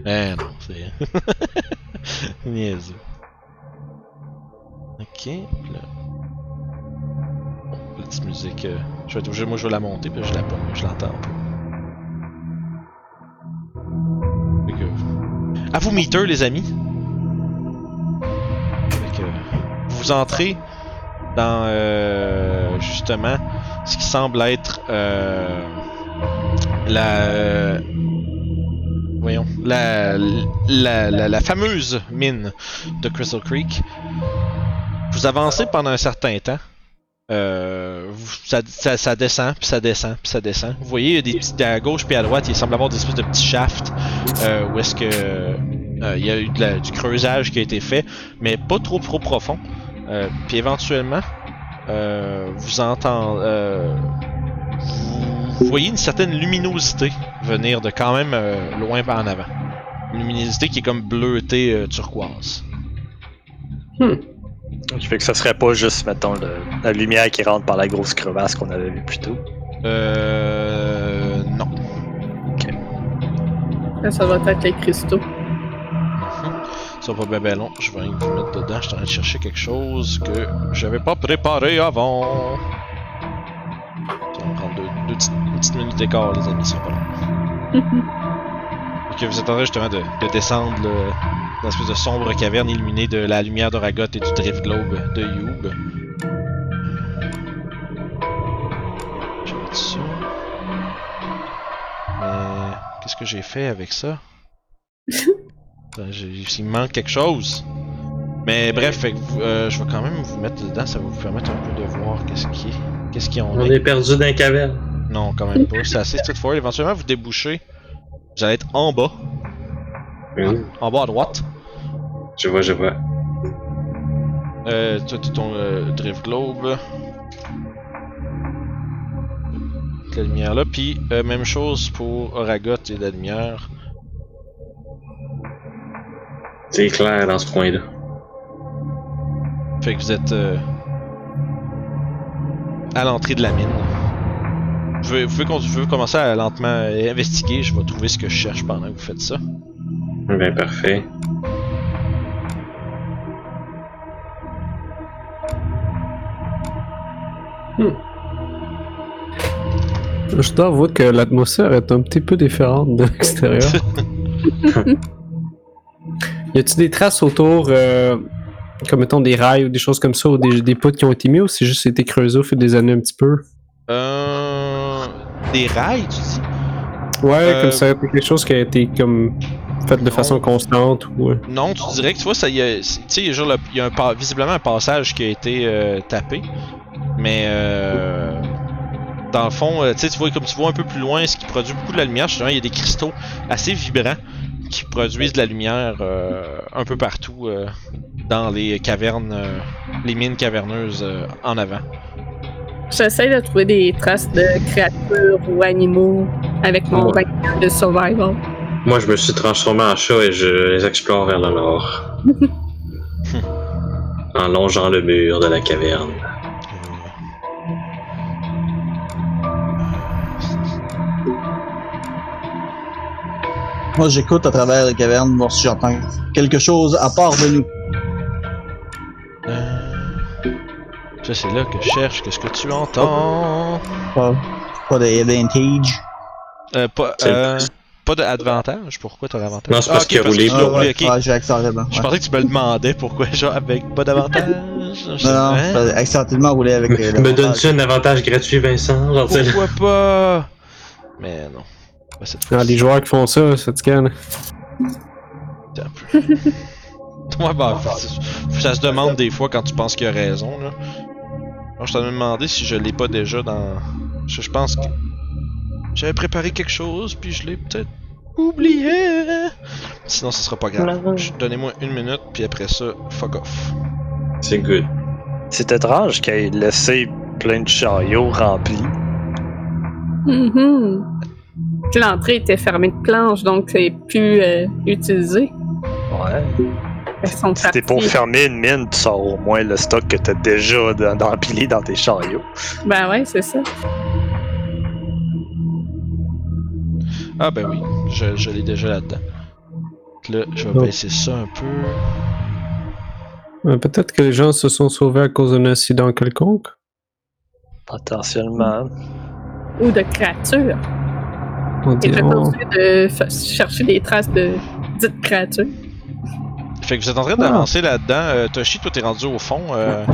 eh non, c'est. Niaiseux. Ok, là. Petite musique. euh, Je vais être obligé, moi je vais la monter, puis je la pogne, je l'entends pas. À vous, meter, les amis! Vous entrez dans euh, justement ce qui semble être euh, la euh, voyons la, la, la fameuse mine de Crystal Creek. Vous avancez pendant un certain temps. Euh, ça, ça, ça descend, puis ça descend, puis ça descend. Vous voyez, il y a des petits, à gauche puis à droite, il semble avoir des espèces de petits shafts euh, où est-ce que euh, il y a eu du creusage qui a été fait, mais pas trop trop profond. Euh, puis éventuellement, euh, vous entendez, euh, vous, voyez une certaine luminosité venir de quand même loin en avant. Une luminosité qui est comme bleutée turquoise. Qui fait que ça serait pas juste, mettons, le- la lumière qui rentre par la grosse crevasse qu'on avait vue plus tôt. Euh, non. Là, ça va être les cristaux. Ça va pas bien ben long. Je vais vous mettre dedans. Je suis en train de chercher quelque chose que j'avais pas préparé avant. Ça va prendre deux, deux petites, une petite minute d'écart, les amis, ça va pas long. Ok, vous êtes en train justement de, de descendre là, dans l'espèce de sombre caverne illuminée de la lumière d'Oragot et du Drift Globe de Youb. Je vais mettre ça. Mais qu'est-ce que j'ai fait avec ça? Ben, Il me manque quelque chose. Mais bref, fait que vous- euh, je vais quand même vous mettre dedans, ça va vous permettre un peu de voir qu'est-ce qui est. Qu'est-ce qu'il y en On est. est perdu dans la caverne. Non, quand même pas. C'est assez straightforward. Éventuellement, vous débouchez. Vous allez être en bas. En bas à droite. Je vois, je vois. Euh, t'as ton euh, Drift Globe. La lumière là. Puis, euh, même chose pour Oragot et la lumière. C'est clair dans ce coin-là. Fait que vous êtes euh, à l'entrée de la mine. Vous pouvez, vous pouvez con- vous pouvez commencer à lentement investiguer. Je vais trouver ce que je cherche pendant que vous faites ça. Ben parfait. Je dois avouer que l'atmosphère est un petit peu différente de l'extérieur. y a-t-il des traces autour, euh, comme mettons des rails ou des choses comme ça, ou des, des poutres qui ont été mis, ou c'est juste été creusé au fil des années un petit peu? Euh, des rails, tu dis? Ouais, Euh, comme ça, quelque chose qui a été comme fait de non. façon constante ou. euh, Non, tu dirais que tu vois, ça y a, il y a genre le- il y a un visiblement un passage qui a été euh, tapé, mais euh, dans le fond, euh, tu vois comme tu vois un peu plus loin, ce qui produit beaucoup de la lumière, justement, il y a des cristaux assez vibrants qui produisent de la lumière euh, un peu partout euh, dans les cavernes, euh, les mines caverneuses euh, en avant. J'essaie de trouver des traces de créatures ou animaux avec mon Ouais. de survival. Moi, je me suis transformé en chat et je les explore vers le nord. en longeant le mur de la caverne. Moi, j'écoute à travers les cavernes, voir si j'entends quelque chose à part de nous. Euh, Ça, c'est là que je cherche. Qu'est-ce que tu entends? Pas, pas d'advantage. euh, pas, euh, pas d'avantage Pourquoi t'as l'avantage? Non, c'est parce Ah, ok, qu'il a roulé. Ah, roulé, ouais, j'ai accidentellement. Je pensais que tu me le demandais pourquoi, genre avec pas d'avantage. Non, non, hein? accidentellement roulé avec euh, Me le donnes-tu un avantage gratuit, Vincent? Genre, Pourquoi pas? Mais non. Pas cette fois Ah, les joueurs qui font ça, ça te calme. Ouais, bah, ça, ça se demande des fois quand tu penses qu'il a raison, là. Alors, je t'en ai demandé si je l'ai pas déjà dans. Je, je pense que. J'avais préparé quelque chose, puis je l'ai peut-être oublié. Sinon, ce sera pas grave. Je- Donnez-moi une minute, puis après ça, fuck off. C'est good. C'est étrange qu'il ait laissé plein de chariots remplis. Mhm. Puis L'entrée était fermée de planches, donc c'est plus euh, utilisé. Ouais. Elles sont Si t'es pour fermer une mine, tu sors au moins le stock que t'as déjà dans- d'empilé dans tes chariots. Ben ouais, c'est ça. Ah, ben oui, je, je l'ai déjà là-dedans. Là, je vais Donc- baisser ça un peu. Euh, Peut-être que les gens se sont sauvés à cause d'un incident quelconque. Potentiellement. Ou de créatures. On Et je on- de chercher des traces de dites créatures. Fait que vous êtes en train d'avancer là-dedans. Euh, Toshi, toi t'es rendu au fond. Euh,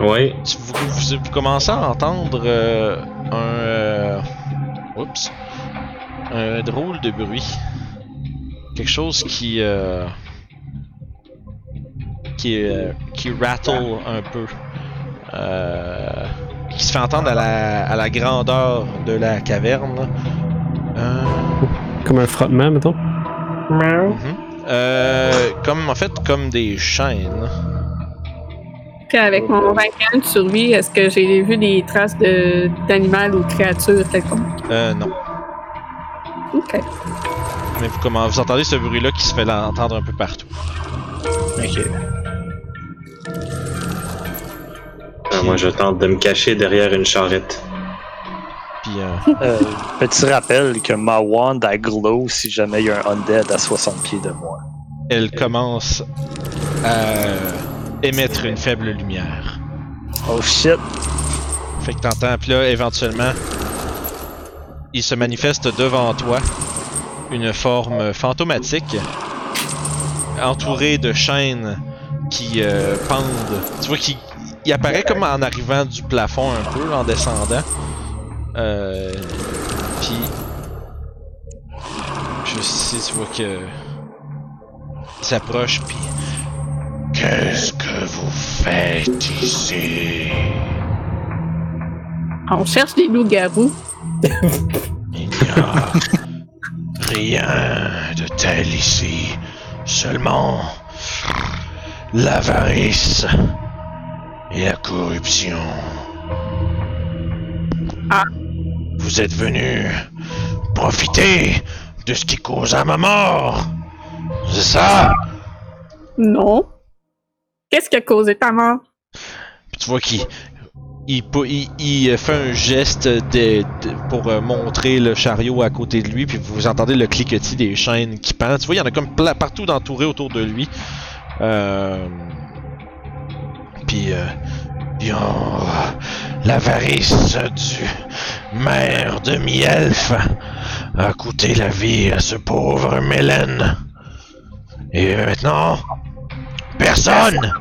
Oui. tu- vous, vous- vous commencez à entendre euh, un. euh, oups. Un drôle de bruit. Quelque chose qui. euh, qui, euh, qui rattle un peu. Euh, qui se fait entendre à la, à la grandeur de la caverne. Euh, Comme un frottement, mettons. Euh, comme en fait comme des chaînes. Puis avec mon 21 de survie, est-ce que j'ai vu des traces de d'animal ou de créatures quelconque? Euh, non. Ok. Mais vous, comment, vous entendez ce bruit-là qui se fait entendre un peu partout. Ok. Ah, moi, je tente de me cacher derrière une charrette. Puis euh, Euh, petit rappel que ma wand a glow si jamais il y a un undead à 60 pieds de moi. elle commence à émettre une faible lumière. Oh shit! Fait que t'entends, puis là, éventuellement, il se manifeste devant toi une forme fantomatique, entourée de chaînes qui euh, pendent. Tu vois qu'il il apparaît comme en arrivant du plafond un peu, en descendant. Euh, puis, je sais, tu vois que il s'approche, puis qu'est-ce que vous faites ici? On cherche des loups-garous. Il n'y a rien de tel ici. Seulement l'avarice et la corruption. Ah. Vous êtes venu profiter de ce qui cause à ma mort. C'est ça? Non. Qu'est-ce qui a causé ta mort? Puis tu vois qu'il il, fait un geste pour euh, montrer le chariot à côté de lui, puis vous entendez le cliquetis des chaînes qui pendent. Tu vois, il y en a comme partout d'entouré autour de lui. Euh, puis, euh, l'avarice du maire de Mi-Elfe a coûté la vie à ce pauvre Mélène. Et maintenant, personne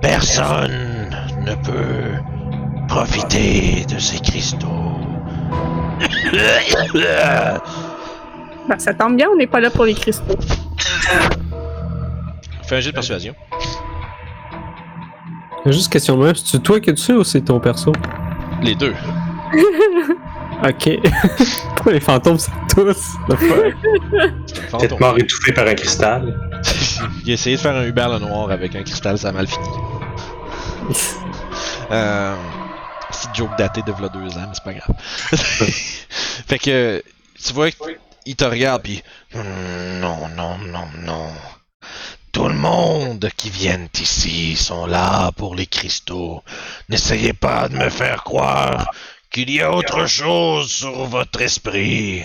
Personne ne peut profiter de ces cristaux. Ben, ça tombe bien, on n'est pas là pour les cristaux. Fais un jet de persuasion. Juste question de même, c'est toi qui es dessus ou c'est ton perso? Les deux. Ok. Pourquoi les fantômes c'est tous? Peut-être mort étouffé par un cristal. A essayé de faire un Hubert le Noir avec un cristal, ça a mal fini. Euh, petite joke datée de v'là deux ans, mais c'est pas grave. fait que, tu vois qu'il te regarde pis... Hmm, Non, non, non, non. Tout le monde qui vient ici sont là pour les cristaux. N'essayez pas de me faire croire qu'il y a autre chose sur votre esprit.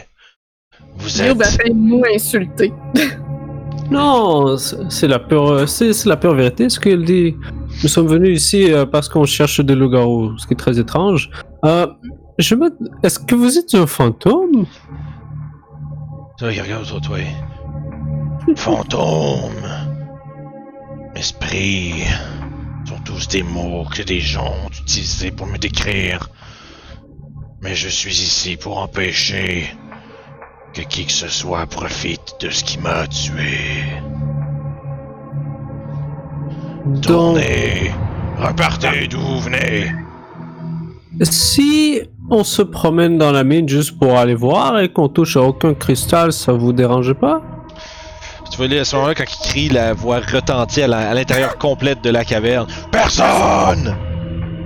Vous êtes... nous insulter. Non, c'est c'est la pure, c'est c'est la pure vérité ce qu'il dit. Nous sommes venus ici euh, parce qu'on cherche des loups-garous, ce qui est très étrange. Euh, je me... Est-ce que vous êtes un fantôme? Toi, regarde toi, toi. Fantôme. Esprit. sont tous des mots que des gens ont utilisés pour me décrire. Mais je suis ici pour empêcher que qui que ce soit profite de ce qui m'a tué. Tournez. Repartez d'où vous venez. si on se promène dans la mine juste pour aller voir et qu'on touche à aucun cristal, ça vous dérange pas? Tu vois, là, à ce moment-là, quand il crie, la voix retentit à l'intérieur complète de la caverne. Personne!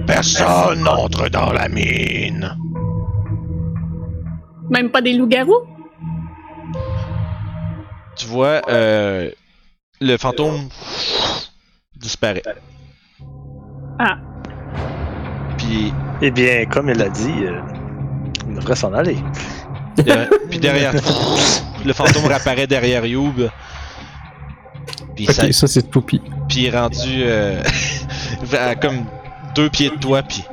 Personne n'entre dans la mine! Même pas des loups-garous? Tu vois, euh, le fantôme disparaît. Ah. Puis, Eh bien, comme il a dit, euh, il devrait s'en aller. euh, puis derrière, le fantôme réapparaît derrière Youb. Puis, ça, c'est Poupie. puis il est rendu euh, à comme deux pieds de toi, puis.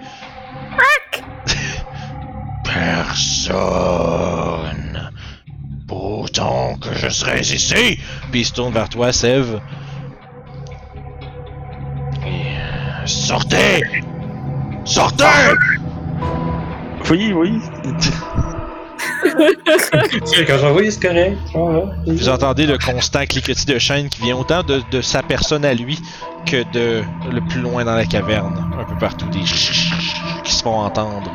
Personne. Pourtant que je serais ici. Puis il se tourne vers toi, Sève. Sortez Sortez Oui, oui. Quand j'envoie, c'est correct. Vous entendez le constant cliquetis de chaîne qui vient autant de, de sa personne à lui que de le plus loin dans la caverne. Un peu partout, des qui se font entendre.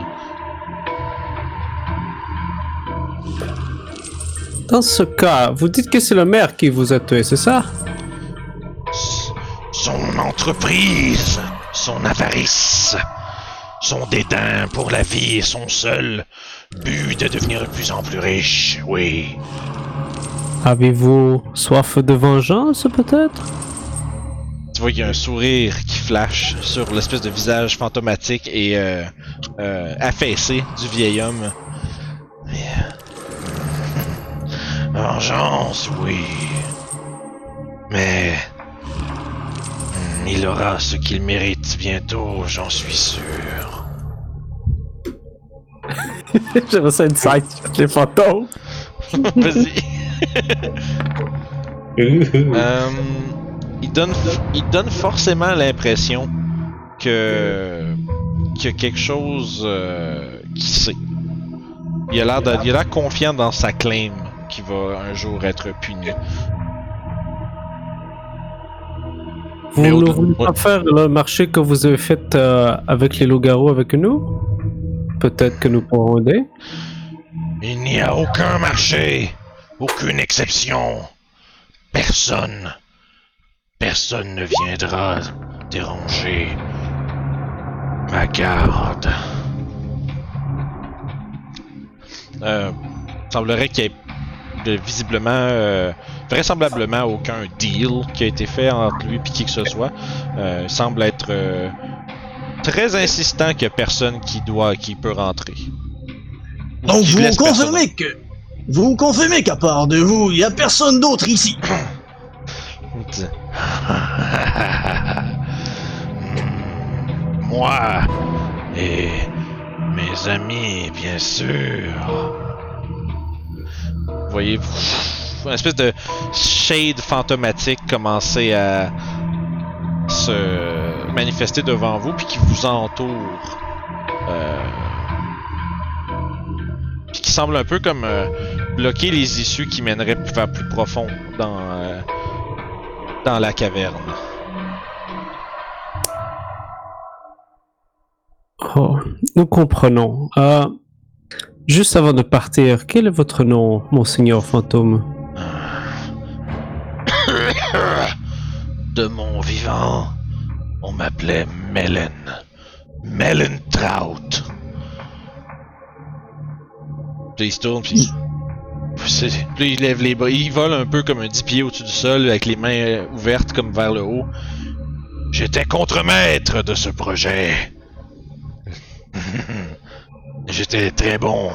Dans ce cas, vous dites que c'est le maire qui vous a tué, c'est ça? Son entreprise, son avarice, son dédain pour la vie et son seul but de devenir de plus en plus riche, oui. Avez-vous soif de vengeance, peut-être? Tu vois qu'il y a un sourire qui flash sur l'espèce de visage fantomatique et euh, euh, affaissé du vieil homme. Vengeance, oui. Mais il aura ce qu'il mérite bientôt, j'en suis sûr. J'aimerais ça une side les fantômes. Vas-y. Euh, il donne, il donne forcément l'impression que qu'il y a quelque chose euh, qui sait. Il a l'air de- il a l'air confiant dans sa claim qui va un jour être puni. Vous Mais ne voulez pas faire le marché que vous avez fait euh, avec les loups-garous avec nous? Peut-être que nous pourrons aider. Il n'y a aucun marché, aucune exception. Personne, personne ne viendra déranger ma garde. Euh, semblerait qu'il y ait de- visiblement, euh, vraisemblablement aucun deal qui a été fait entre lui et qui que ce soit. Euh, semble être euh, très insistant qu'il n'y a personne qui doit, qui peut rentrer. Donc vous confirmez que... Vous confirmez qu'à part de vous, il y a personne d'autre ici. Moi et mes amis, bien sûr. Voyez-vous, une espèce de shade fantomatique commencer à se manifester devant vous, puis qui vous entoure. Euh, puis qui semble un peu comme euh, bloquer les issues qui mèneraient vers plus profond dans, euh, dans la caverne. Oh, nous comprenons. Juste avant de partir, quel est votre nom, monseigneur fantôme De mon vivant, on m'appelait Melen. Melen Trout. Puis il se tourne, puis. Puis il lève les bras. Il vole un peu comme un 10 pieds au-dessus du sol, avec les mains ouvertes comme vers le haut. J'étais contremaître de ce projet. J'étais très bon.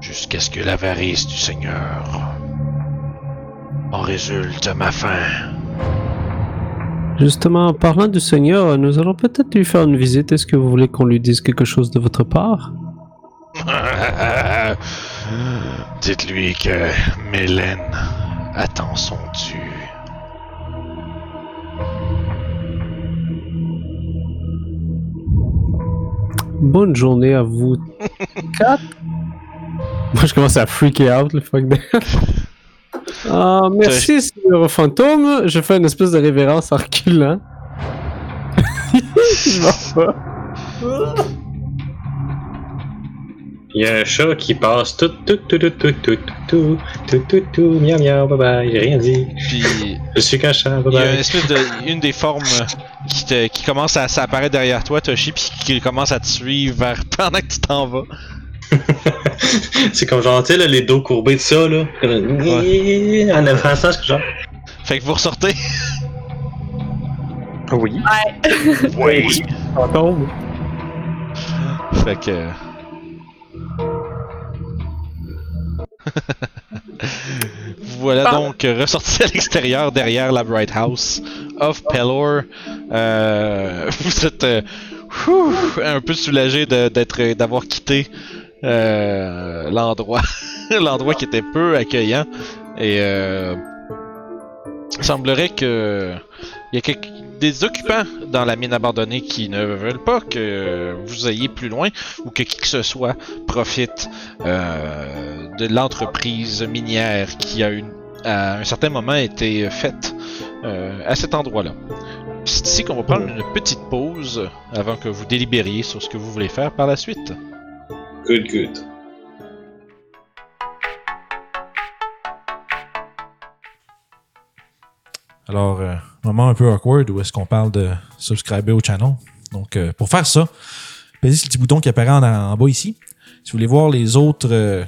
Jusqu'à ce que l'avarice du Seigneur en résulte ma fin. Justement, en parlant du Seigneur, nous allons peut-être lui faire une visite. Est-ce que vous voulez qu'on lui dise quelque chose de votre part? Dites-lui que Mélène attend son dû. Bonne journée à vous quatre. Moi, je commence à freaker out, le fuck. Ah, merci, Seigneur fantôme. Je fais une espèce de révérence en reculant. je m'en vais. Il y a un chat qui passe tout, tout, tout, tout, tout, tout, tout, tout, tout, tout, miaou, miaou, bye bye, j'ai rien dit. Puis Je suis qu'un chat, bye il y a une bye. espèce de une des formes qui te qui commence à s'apparaître derrière toi, Toshi, puis qui commence à te suivre vers pendant que tu t'en vas. C'est comme genre, tu sais, là, les dos courbés de ça, là. Comme, En avançant, c'est genre. Fait que vous ressortez. Oui. Oui. Fantôme. Fait que. voilà Pardon. donc ressorti à l'extérieur derrière la Bright House of Pelor. Euh, vous êtes euh, whew, un peu soulagé d'être d'avoir quitté euh, l'endroit l'endroit qui était peu accueillant et euh, il semblerait que Il y a quelques- des occupants dans la mine abandonnée qui ne veulent pas que vous ayez plus loin ou que qui que ce soit profite euh, de l'entreprise minière qui a une, à un certain moment été faite euh, à cet endroit-là. C'est ici qu'on va prendre une petite pause avant que vous délibériez sur ce que vous voulez faire par la suite. Good, good. Alors, euh, moment un peu awkward où est-ce qu'on parle de subscriber au channel. Donc, euh, pour faire ça, pesez sur le petit bouton qui apparaît en, bas ici. Si vous voulez voir les autres euh,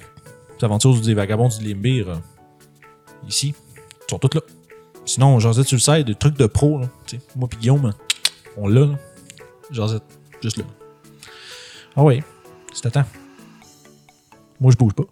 aventures des vagabonds du Limbir, euh, ici, ils sont toutes là. Sinon, Josette sur le site, des trucs de pro, là, moi puis Guillaume, on l'a. Josette, juste là. Ah ouais, c'est à temps. Moi, je bouge pas.